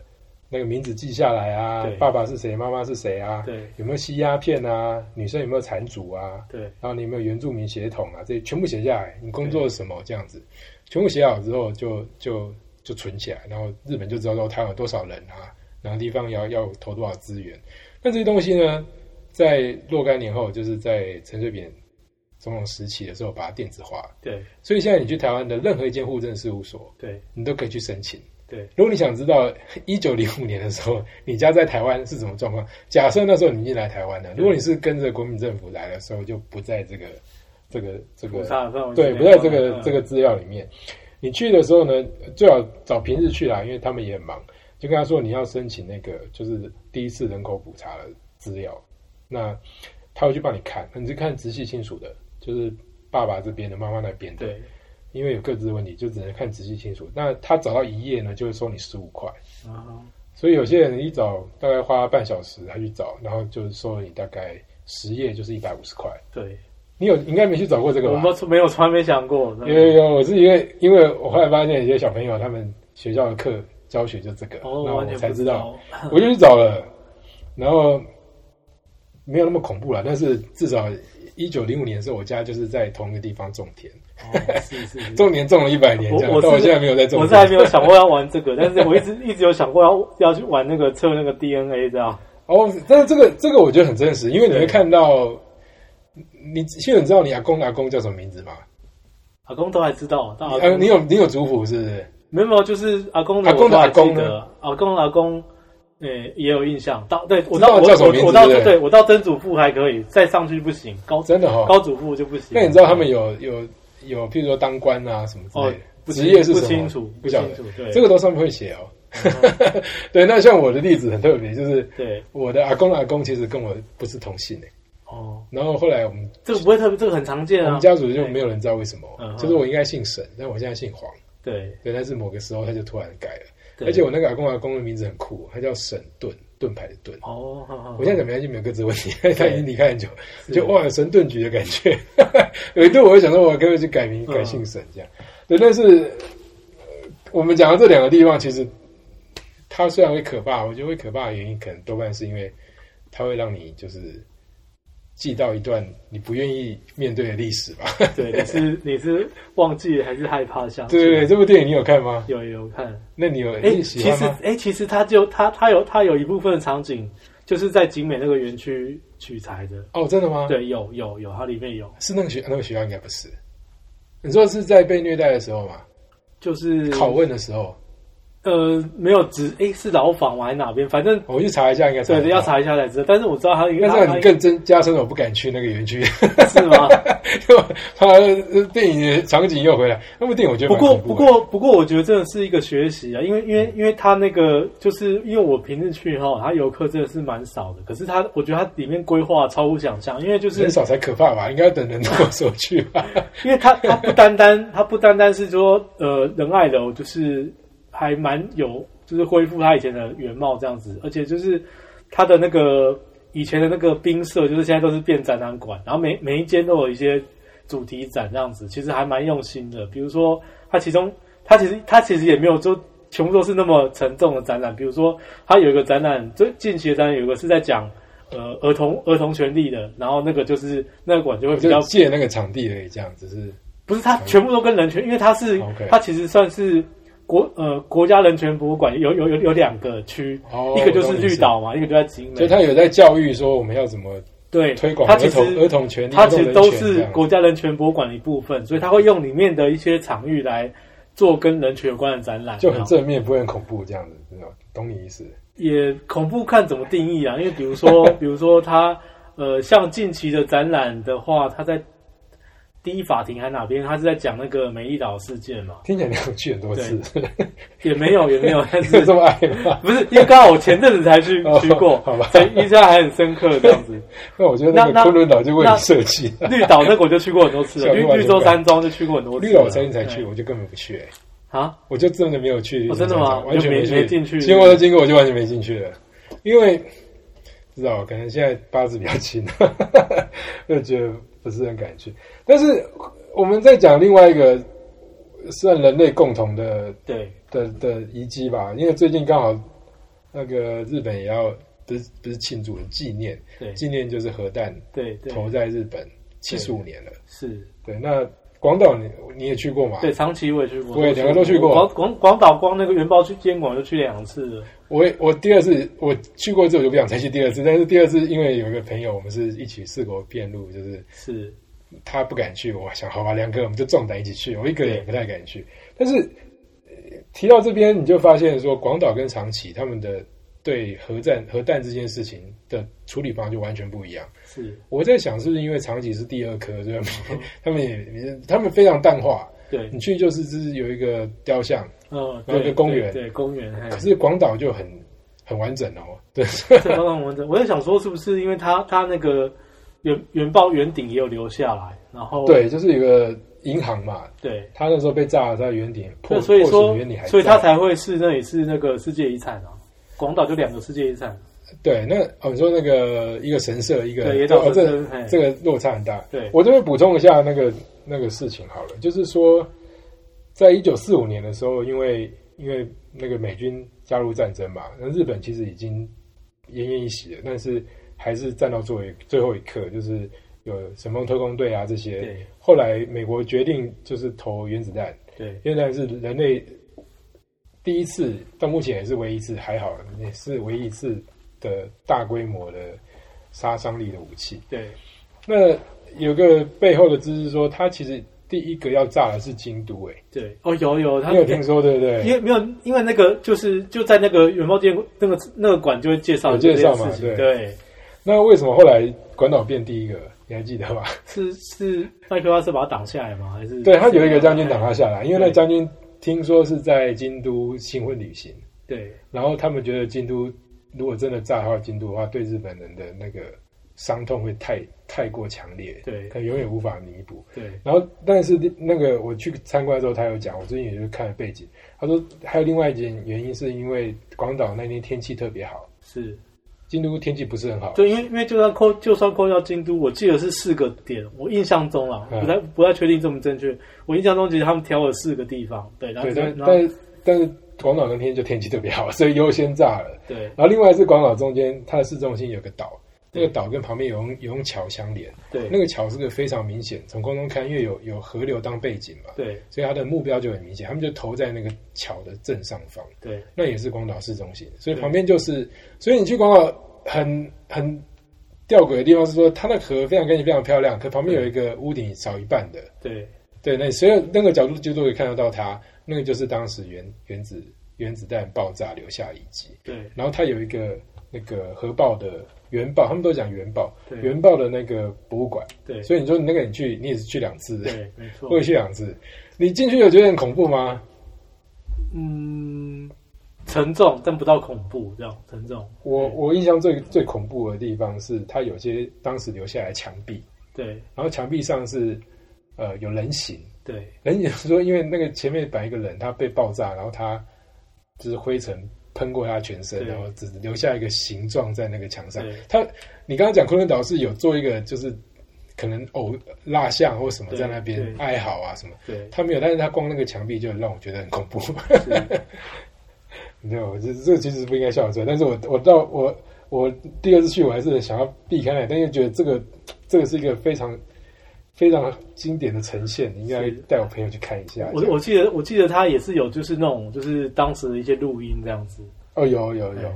那个名字记下来啊，爸爸是谁，妈妈是谁啊，对有没有吸鸦片啊，女生有没有缠足啊，对然后你有没有原住民血统啊？这些全部写下来，你工作是什么这样子，全部写好之后就就就存起来，然后日本就知道说台湾有多少人啊，哪个地方要要投多少资源。那这些东西呢，在若干年后，就是在陈水扁总统时期的时候，把它电子化。对所以现在你去台湾的任何一间户政事务所，对你都可以去申请。对如果你想知道一九零五年的时候，你家在台湾是什么状况，假设那时候你已经来台湾了，如果你是跟着国民政府来的时候，就不在这个这个这个对，不在这个嗯这个资料里面。你去的时候呢，最好找平日去啦，因为他们也很忙。就跟他说你要申请那个就是第一次人口普查的资料，那他会去帮你看，你是看直系亲属的，就是爸爸这边的、妈妈那边的，对因为有各自的问题，就只能看仔细清楚。那他找到一页呢，就会收你十五块。啊所以有些人一找大概花半小时，他去找，然后就收了你大概十页，就是一百五十块。对，你有应该没去找过这个吧？我们没有从来没想过，有有有，我是因为因为我后来发现有些小朋友他们学校的课教学就这个，哦，那我才知道，道，我就去找了，然后没有那么恐怖了，但是至少一九零五年的时候，我家就是在同一个地方种田，哦，是是是。(laughs) 种田种了一百年这样，我我是但我现在没有在种田。我是还没有想过要玩这个，但是我一直一直有想过要要去玩那个测那个 DNA 这样。哦，但是这个这个我觉得很真实，因为你会看到，你现在你知道你阿公阿公叫什么名字吗？阿公都还知道，但阿你有你有族谱是不是？没有没有，就是阿公的阿公阿公呢记得，阿公阿公，呃，也有印象。到对我到我我我到对我到曾祖父还可以，再上去不行，高真的哈、哦。高祖父就不行。那你知道他们有有有，譬如说当官啊什么之类哦的，不职业是什么？不清楚，不清楚。对，这个都上面会写哦。(laughs) 对，那像我的例子很特别，就是对我的阿公阿公其实跟我不是同姓诶。哦，然后后来我们这个不会特别，这个很常见啊我们。家族就没有人知道为什么嗯，就是我应该姓沈，但我现在姓黄。对，对，但是某个时候他就突然改了，对而且我那个阿公阿公的名字很酷，他叫沈盾，盾牌的盾。哦，好好我现在怎么样就没有各自问题，他已经离开很久，就哇神盾局的感觉。(laughs) 有一度我会想说，我可不可以去改名嗯改姓沈这样？对，但是呃我们讲到这两个地方，其实它虽然会可怕，我觉得会可怕的原因，可能多半是因为它会让你就是记到一段你不愿意面对的历史吧。(laughs) 对，你是你是忘记还是害怕想？对对对，这部电影你有看吗？有有看。那你有哎，你其？实哎，其实他就他他有他有一部分的场景就是在景美那个园区取材的。哦，真的吗？，对，有有有，它里面有，是那个学那个学校应该不是。你说是在被虐待的时候吗？就是拷问的时候，呃没有只哎是牢房吗还是哪边？反正我去查一下，应该查得到对要。查一下才知道。但是我知道它应该那这样你更增加深了我不敢去那个园区，是吗？(laughs) 他电影的场景又回来，那部电影我觉得不过不过不过，我觉得真的是一个学习啊，因为因为因为他那个就是因为我平日去哈，他游客真的是蛮少的，可是他我觉得他里面规划超乎想象，因为就是人少才可怕吧？应该等人多的时候去吧。(laughs) 因为他他不单单他不单单是说呃仁爱楼就是还蛮有就是恢复他以前的原貌这样子，而且就是他的那个以前的那个冰舍，就是现在都是变展览馆，然后每每一间都有一些主题展这样子，其实还蛮用心的。比如说他其中他其实他其实也没有就全部都是那么沉重的展览，比如说他有一个展览最近期的展览有一个是在讲。呃，儿童儿童权利的，然后那个就是那个馆就会比较借那个场地而已，这样只是不是，它全部都跟人权，因为它是它其实算是国呃国家人权博物馆有有有有两个区，哦，一个就是绿岛嘛，一个就在景美。所以他有在教育说我们要怎么对推广它其实儿童儿童权利，它其实都是国家人权博物馆的一部分，所以他会用里面的一些场域来做跟人权有关的展览，就很正面，不会很恐怖这样子，懂你意思？也恐怖看怎么定义啊？因为比如说，(laughs) 比如说他呃，像近期的展览的话，他在第一法庭还哪边，他是在讲那个美丽岛事件嘛，听起来你有去很多次，也没有也没有，但是 (laughs) 这么爱吗？不是，因为刚好我前阵子才去哦去过，好吧。所以印象还很深刻这样子。(laughs) 那我觉得那个昆仑岛就为你设计。的。绿岛那个我就去过很多次了，(laughs) 绿小绿洲山庄就去过很多次了。绿岛我最近才去，我就根本不去、欸，啊，我就真的没有去。哦真的吗？完全就没去，没进去。经过的经过我就完全没进去了，因为不知道可能现在八字比较轻，就觉得不是很敢去。但是我们在讲另外一个算人类共同的对的的遗迹吧，因为最近刚好那个日本也要不是不是庆祝纪念，对纪念就是核弹对对，投在日本七十五年了。是，对，那广岛你你也去过吗？对，长崎我也去过，对两个都去过广广广岛光那个原爆去监管就去两次了。我我第二次我去过之后我就不想再去第二次，但是第二次因为有一个朋友，我们是一起四国遍路，就是是，他不敢去，我想好吧，两个我们就壮胆一起去，我一个人也不太敢去。但是、呃提到这边，你就发现说广岛跟长崎他们的对核战核弹这件事情的处理方法就完全不一样。是，我在想，是不是因为长崎是第二颗，所以他们也他们非常淡化，对，你去就是只是有一个雕像，嗯，然后一对个公园。对，对公园，嘿。可是广岛就很很完整哦。(laughs) 对，这刚刚我我在想说，是不是因为它它那个原原爆圆顶也有留下来，然后对，就是有个银行嘛，对，他那时候被炸了，在原顶破，那所以破说损圆顶还，所以他才会是那里是那个世界遗产啊。广岛就两个世界遗产，对。那哦，你说那个一个神社，一个对，也岛哦，这这个落差很大。对。我这边补充一下那个那个事情好了，就是说，在一九四五年的时候，因为因为那个美军加入战争嘛，那日本其实已经奄奄一息了，但是还是战到最后一最后一刻，就是有神风特工队啊这些。对后来美国决定就是投原子弹，对原子弹是人类第一次，到目前也是唯一一次，还好也是唯一一次的大规模的杀伤力的武器。对那有个背后的知识说，他其实第一个要炸的是京都、欸，对，哦，有有，他你有听说对不对？因为没有，因为那个就是就在那个原爆店那个那个馆就会介绍有介绍嘛对对，那为什么后来广岛变第一个？你还记得吧？是是麦克阿瑟把他挡下来吗？还是对他有一个将军挡他下来，因为那对将军听说是在京都新婚旅行，对然后他们觉得京都如果真的炸的话京都的话，对日本人的那个伤痛会太太过强烈，对。可能永远无法弥补。对。然后，但是那个我去参观的时候，他有讲，我最近也就是看了背景，他说还有另外一件原因，是因为广岛那天天气特别好，是，京都天气不是很好，对，因为因为就算扣就算扣掉京都，我记得是四个点，我印象中啊，嗯。不太不太确定正不正确，我印象中其实他们挑了四个地方，对，然后但但是广岛那天就天气特别好，所以优先炸了。对。然后另外是广岛中间，它的市中心有个岛，那个岛跟旁边有用有用桥相连，对那个桥是个非常明显，从空中看，因为有有河流当背景嘛，对所以它的目标就很明显，他们就投在那个桥的正上方，对那也是广岛市中心，所以旁边就是，所以你去广岛很很吊诡的地方是说，它那河非常干净，非常漂亮，可旁边有一个屋顶少一半的，对对，那所有那个角度就都可以看得到它，那个就是当时原原子原子弹爆炸留下遗迹。对然后它有一个那个核爆的原爆，他们都讲元宝，对。原爆的那个博物馆。对。所以你说你那个你去，你也是去两次，对，没错。我，也去两次。你进去有觉得很恐怖吗？嗯，沉重但不到恐怖，这样沉重，我我印象最最恐怖的地方是，它有些当时留下来的墙壁，对。然后墙壁上是呃有人形，对。人形是说因为那个前面摆一个人，他被爆炸，然后他就是灰尘喷过他全身，然后只留下一个形状在那个墙上。他你刚刚讲昆仑岛是有做一个就是可能偶蜡像或什么在那边对。哀嚎啊什么，对，他没有，但是他光那个墙壁就让我觉得很恐怖。是。(laughs) 没有，这这其实不应该笑出来，但是我我到我我第二次去，我还是想要避开那，但又觉得这个这个是一个非常非常经典的呈现，你应该是。带我朋友去看一下。我我记得我记得他也是有就是那种就是当时的一些录音这样子，哦，有有有，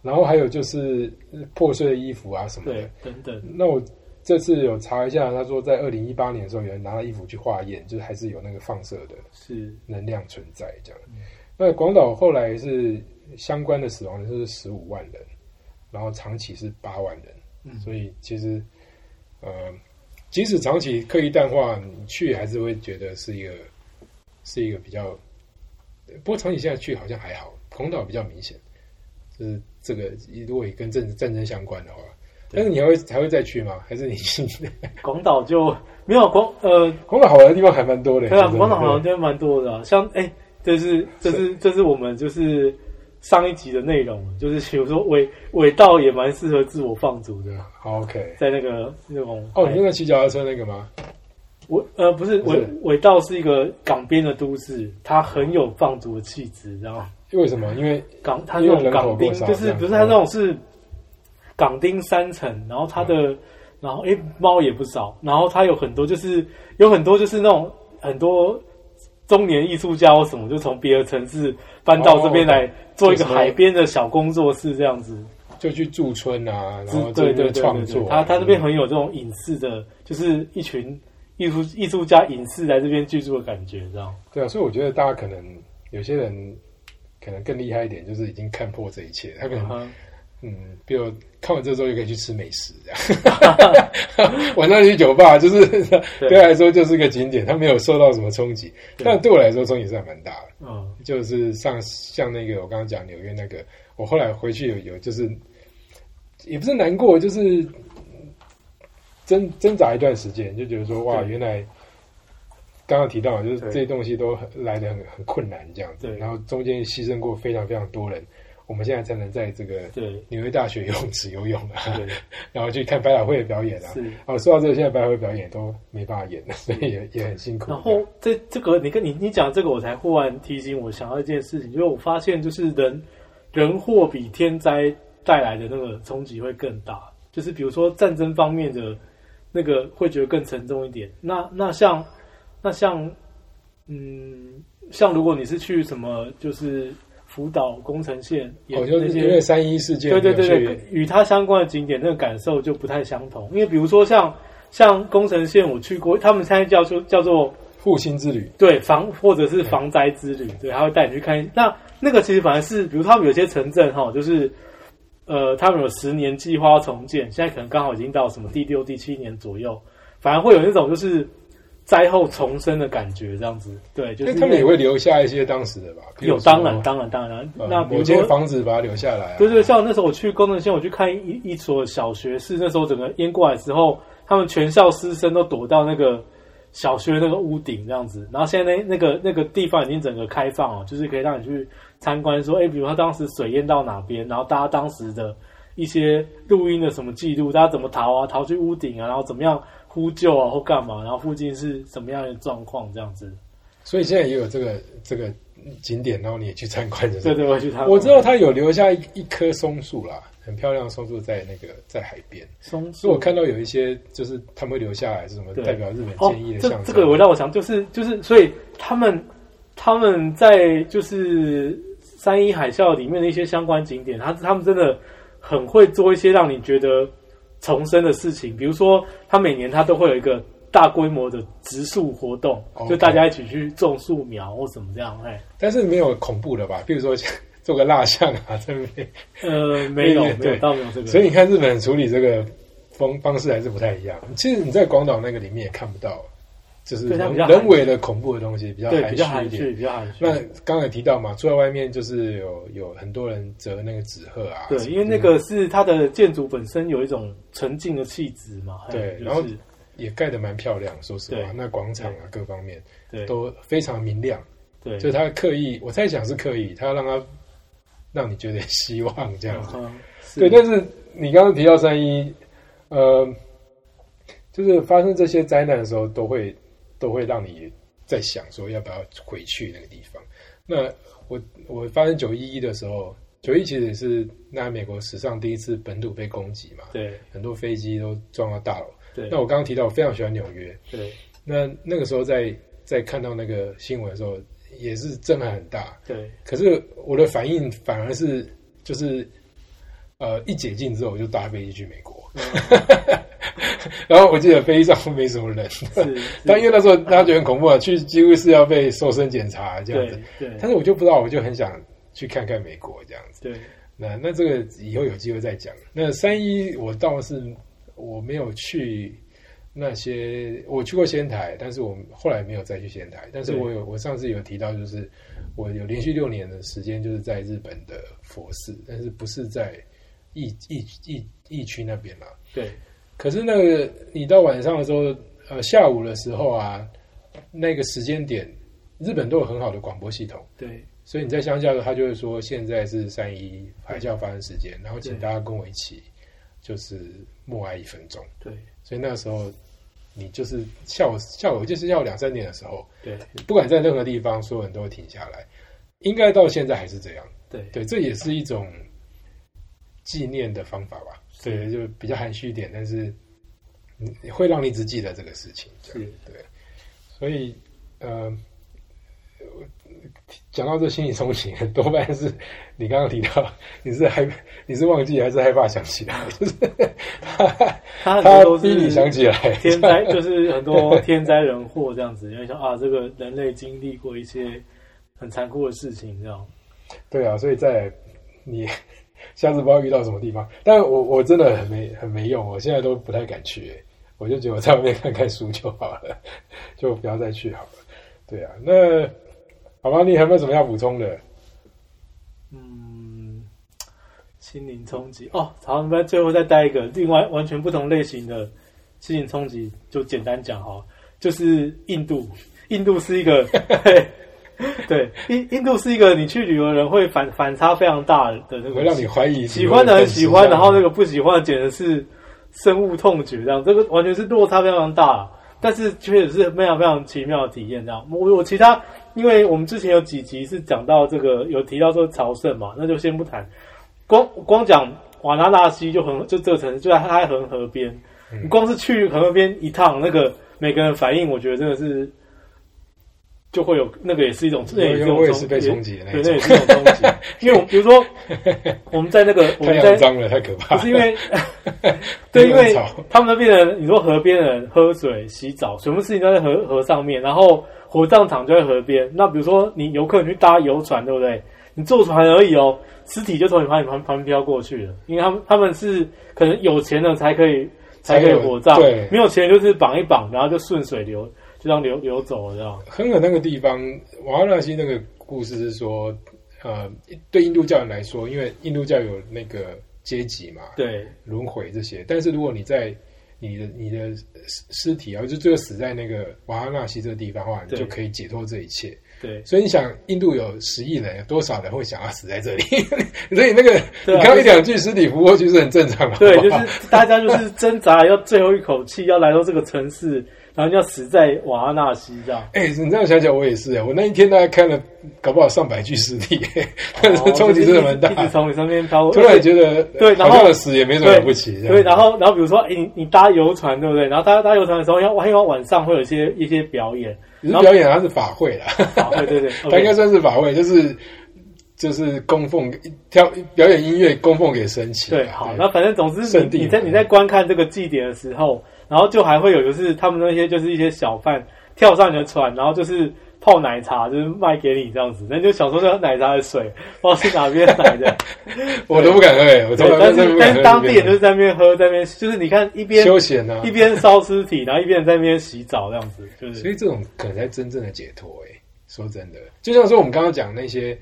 然后还有就是破碎的衣服啊什么对的。等等，那我这次有查一下，他说在二零一八年的时候，有人拿了衣服去化验，就是还是有那个放射的是。能量存在这样。那广岛后来是相关的死亡人数是十五万人，然后长期是八万人，嗯。所以其实呃，即使长期刻意淡化，你去还是会觉得是一个是一个比较。不过长期现在去好像还好，广岛比较明显，就是这个如果也跟战战争相关的话，但是你还会还会再去吗？还是你 (laughs) 广岛就没有广呃，(laughs) 广岛好玩的地方还蛮多的，对啊，广岛好玩的地方蛮多的啊、像哎、这是这是这是我们就是上一集的内容，就是比如说尾尾道也蛮适合自我放逐的，好 OK。在那个那种哦，你那个骑脚踏车那个吗？尾呃不是尾尾道是一个港边的都市，它很有放逐的气质，知道吗为什么？因为港它那种因为人口港丁就是不是它那种是港丁三层，然后它的、嗯然后诶猫也不少，然后它有很多就是有很多就是那种很多中年艺术家或什么，就从别的城市搬到这边哦来做一个海边的小工作室这样子。就去驻村啊，然后对对创作啊。他他那边很有这种隐士的，就是一群艺术艺术家隐士来这边居住的感觉，这样。对啊，所以我觉得大家可能有些人可能更厉害一点，就是已经看破这一切。他可能嗯嗯，比如看完这之后，就可以去吃美食，这样。(laughs) 晚上去酒吧，就是对。他来说就是个景点，他没有受到什么冲击。但对我来说冲击是还蛮大的。嗯，就是像像那个我刚刚讲纽约那个，我后来回去有有就是也不是难过，就是挣挣扎一段时间，就觉得说哇，原来刚刚提到就是这些东西都很来的很很困难这样子，对。然后中间牺牲过非常非常多人，我们现在才能在这个对纽约大学游泳池游泳啊，然后去看百老汇的表演啊。是。哦，说到这个，现在百老汇表演都没办法演了，所以也也很辛苦。然后这这个你跟你你讲这个，我才忽然提醒我想到一件事情，就是我发现就是人人祸比天灾带来的那个冲击会更大。就是比如说战争方面的那个会觉得更沉重一点。那那像那像嗯，像如果你是去什么就是福岛宫城县，也哦，就那些因为三一事件，对对对对，与它相关的景点那个感受就不太相同。因为比如说像像宫城县，我去过，他们现在叫做叫做复兴之旅，对防或者是防灾之旅，对，他会带你去看。那那个其实反而是，比如他们有些城镇哈，就是呃，他们有十年计划要重建，现在可能刚好已经到什么第六、第七年左右，反而会有那种就是灾后重生的感觉，这样子。对，就是他们也会留下一些当时的吧？有，当然，当然，当然。呃那比如某间说，房子把它留下来啊，对对，像那时候我去宫城县，我去看一一所小学，是那时候整个淹过来之后，他们全校师生都躲到那个小学那个屋顶这样子。然后现在那那个那个地方已经整个开放了，就是可以让你去参观，说，哎，比如他当时水淹到哪边，然后大家当时的一些录音的什么记录，大家怎么逃啊，逃去屋顶啊，然后怎么样呼救啊或干嘛，然后附近是什么样的状况这样子。所以现在也有这个这个景点，然后你也去参观，就是对对，我去他我知道他有留下一一棵松树啦，很漂亮的松树在那个在海边。松所以我看到有一些就是他们会留下来是什么代表日本哦建议，的这象征。这个我让我想，就是就是，所以他们他们在就是三一海啸里面的一些相关景点，他他们真的很会做一些让你觉得重生的事情，比如说他每年他都会有一个大规模的植树活动就大家一起去种树苗或怎么这样，哎，但是没有恐怖的吧？比如说做个蜡像啊，在那边。呃，没有没有，倒没有这个，所以你看日本人处理这个方方式还是不太一样。其实你在广岛那个里面也看不到，就是人人为的恐怖的东西，比较对含比较含蓄，一点。比较含蓄。那刚才提到嘛，住在外面就是有有很多人折那个纸鹤啊，对，因为那个是它的建筑本身有一种沉静的气质嘛，哎就是对然后也盖得蛮漂亮。说实话，那广场啊各方面对都非常明亮。对，就是他刻意，我猜想是刻意，他要让他让你觉得希望这样子。嗯对，但是你刚刚提到三一，呃，就是发生这些灾难的时候，都会都会让你在想说要不要回去那个地方。那我我发生九一一的时候，九一其实也是那美国史上第一次本土被攻击嘛，对很多飞机都撞到大楼。对那我刚刚提到，我非常喜欢纽约，对那那个时候在在看到那个新闻的时候，也是震撼很大。对可是我的反应反而是就是呃一解禁之后我就搭飞机去美国，(laughs) 然后我记得飞机上没什么人，但因为那时候大家觉得很恐怖啊，去几乎是要被瘦身检查这样子，对但是我就不知道，我就很想去看看美国这样子。对那那这个以后有机会再讲。那三一我倒是我没有去那些，我去过仙台，但是我后来没有再去仙台。但是我有我上次有提到，就是我有连续六年的时间就是在日本的佛寺，但是不是在疫疫疫疫区那边啦。对可是那个你到晚上的时候，呃，下午的时候啊，那个时间点，日本都有很好的广播系统。对所以你在乡下的时候，他就会说现在是三一海啸发生时间，然后请大家跟我一起就是默哀一分钟。对所以那个时候你就是下午下午就是下午两三点的时候，对不管在任何地方，所有人都会停下来。应该到现在还是这样。对对，这也是一种纪念的方法吧。对，就比较含蓄一点，但是嗯会让你只记得这个事情。是对，所以呃，讲到这心理冲击，多半是你刚刚提到你是害你是忘记还是害怕想起来，就是他他很多都是逼你想起来，天灾，就是很多天灾人祸这样子，因为像啊，这个人类经历过一些很残酷的事情，这样对啊，所以在你 (laughs) 下次不知道遇到什么地方，但我我真的很没很没用，我现在都不太敢去、我就觉得我在外面看看书就好了，(laughs) 就不要再去好了。对啊，那好吧，你还有没有什么要补充的？嗯，心灵冲击哦。好，我们最后再带一个另外完全不同类型的心灵冲击，就简单讲哈，就是印度。印度是一个 (laughs) (laughs) 对印印度是一个你去旅游的人会反反差非常大的那个会让你怀疑喜欢的很喜欢，然后那个个不喜欢的简直是深恶痛绝，这样这个完全是落差非常大，但是确实是非常非常奇妙的体验。这样，我我其他，因为我们之前有几集是讲到这个，有提到说朝圣嘛，那就先不谈。光光讲瓦拉纳西就很就这个城市就在它在恒河边，嗯你光是去恒河边一趟，那个每个人反应，我觉得真的是就会有那个也是一种，那也是一种也是被冲冲击的那对，那也是一种冲击。因为我 (laughs) 比如说我们在那个 (laughs) 我太们在脏了，太可怕了。不是因为 (laughs) 对，因为他们那边的人，你说河边的人喝水、洗澡，什么事情都在河河上面，然后火葬场就在河边。那比如说你游客你去搭游船，对不对？你坐船而已哦，尸体就从你旁边旁旁边飘过去了，因为他们他们是可能有钱的才可以才可以火葬，对没有钱就是绑一绑，然后就顺水流，就这样流流走了，这样。亨尔那个地方，瓦拉纳西那个故事是说，呃，对印度教人来说，因为印度教有那个阶级嘛，对轮回这些。但是如果你在你的你的尸尸体啊，就最后死在那个瓦拉纳西这个地方的话，你就可以解脱这一切。对所以你想，印度有十亿人，有多少人会想要死在这里？(laughs) 所以那个、啊你刚刚一两句尸体浮过去是很正常的。对，就是大家就是挣扎，要最后一口气，要来到这个城市，然后要死在瓦拉纳西这样。哎、你这样想想，我也是，我那一天大概看了，搞不好上百具尸体，哦 (laughs) 冲击真的蛮大一直从你身边飘过。突然觉得，对然后死也没什么了不起。对，然后然后比如说，哎、你你搭游船对不对？然后搭搭游船的时候，要因为晚上会有一些一些表演，只是表演它是法会啦，啊，对对对，它 (laughs) 应该算是法会，就是就是供奉跳表演音乐供奉给神奇啊。对，好，那反正总之圣地嘛你你在你在观看这个祭典的时候，然后就还会有就是他们那些就是一些小贩跳上你的船，然后就是泡奶茶，就是卖给你这样子，那你就想说那奶茶的水不知道是哪边来的，(laughs) 我都不敢喝，我从对，来但是但是当地人就是在那边喝，在那边就是你看一边休闲啊一，边烧尸体，然后一边在那边洗澡这样子，就是所以这种可能才真正的解脱。哎，说真的，就像说我们刚刚讲那些，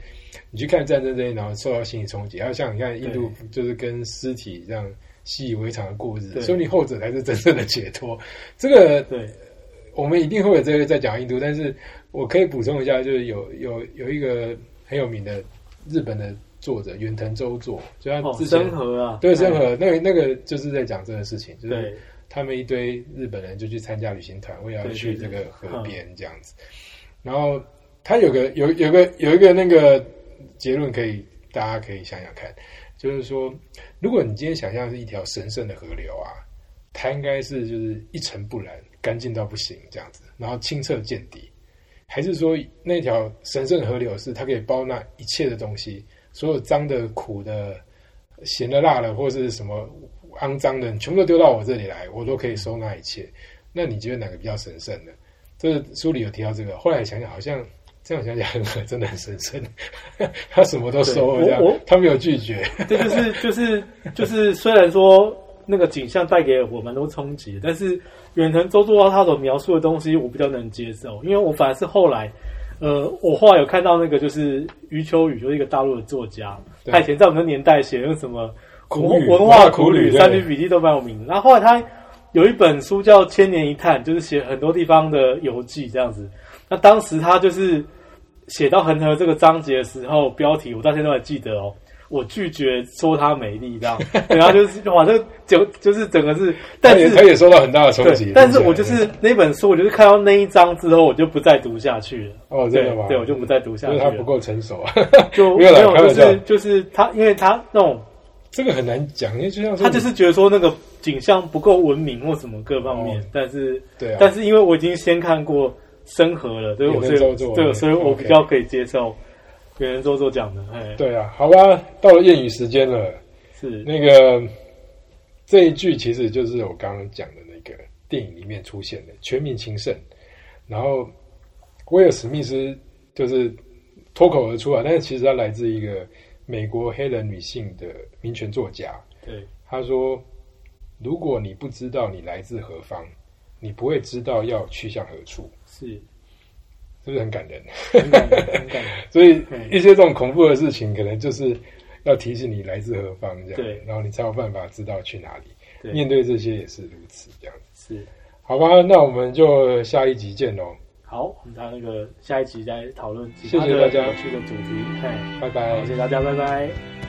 你去看战争这些，然后受到心理冲击，然后像你看印度就是跟尸体这样习以为常的过日子，对。说你后者才是真正的解脱。这个对。我们一定会有这个在讲印度，但是我可以补充一下，就是有有有一个很有名的日本的作者远藤周作，就他哦，之前、生和啊，对生和那个那个就是在讲这个事情，就是他们一堆日本人就去参加旅行团，为了要去这个河边这样子，然后他有个有有个有一个那个结论可以大家可以想想看，就是说，如果你今天想象是一条神圣的河流啊，它应该是就是一尘不染、干净到不行这样子，然后清澈见底，还是说那条神圣的河流是它可以包纳一切的东西，所有脏的、苦的、咸的、辣的，或是什么肮脏的，全部都丢到我这里来，我都可以收纳一切。那你觉得哪个比较神圣呢？这书里有提到这个，后来想想好像。这样想想，很真的很神圣，他什么都收了，这样他没有拒绝。这就是就是就是，虽然说那个景象带给我蛮多冲击，但是远藤周作他所描述的东西，我比较能接受，因为我反而是后来，呃，我后来有看到那个就是余秋雨，就是一个大陆的作家，他以前在我们的年代写那个什么苦旅文化苦旅、对三居笔记都蛮有名的。然后后来他有一本书叫《千年一探》，就是写很多地方的游记这样子。那当时他就是写到恒河这个章节的时候，标题我到现在都还记得哦。我拒绝说她美丽，这样，(laughs) 然后就是哇，这就就是整个是，但是他也受到很大的冲击，。但是我就是那本书，我就是看到那一章之后，我就不再读下去了。哦，真的吗？对，我就不再读下去了。因为他不够成熟啊。就 (laughs) 没有啦有，就是就是他，因为他那种这个很难讲，因为就像他就是觉得说那个景象不够文明或什么各方面，哦但是对啊，但是因为我已经先看过生和了，所以我所以有人周作对，所以我比较可以接受别人周作讲的，哎，对啊，好吧，到了谚语时间了。是。那个这一句其实就是我刚刚讲的那个电影里面出现的“全民情圣”，然后威尔史密斯就是脱口而出啊，但是其实他来自一个美国黑人女性的民权作家，对。他说：“如果你不知道你来自何方，你不会知道要去向何处。”是是不是很感人？很感人，很感人，(laughs) 所以嗯一些这种恐怖的事情，可能就是要提醒你来自何方，这样，对然后你才有办法知道去哪里。对面对这些也是如此，这样子。是。好吧，那我们就下一集见喽，好，我们到那个下一集再讨论其谢他的谢大家有趣的主题。哎，拜拜好，谢。谢大家，拜拜。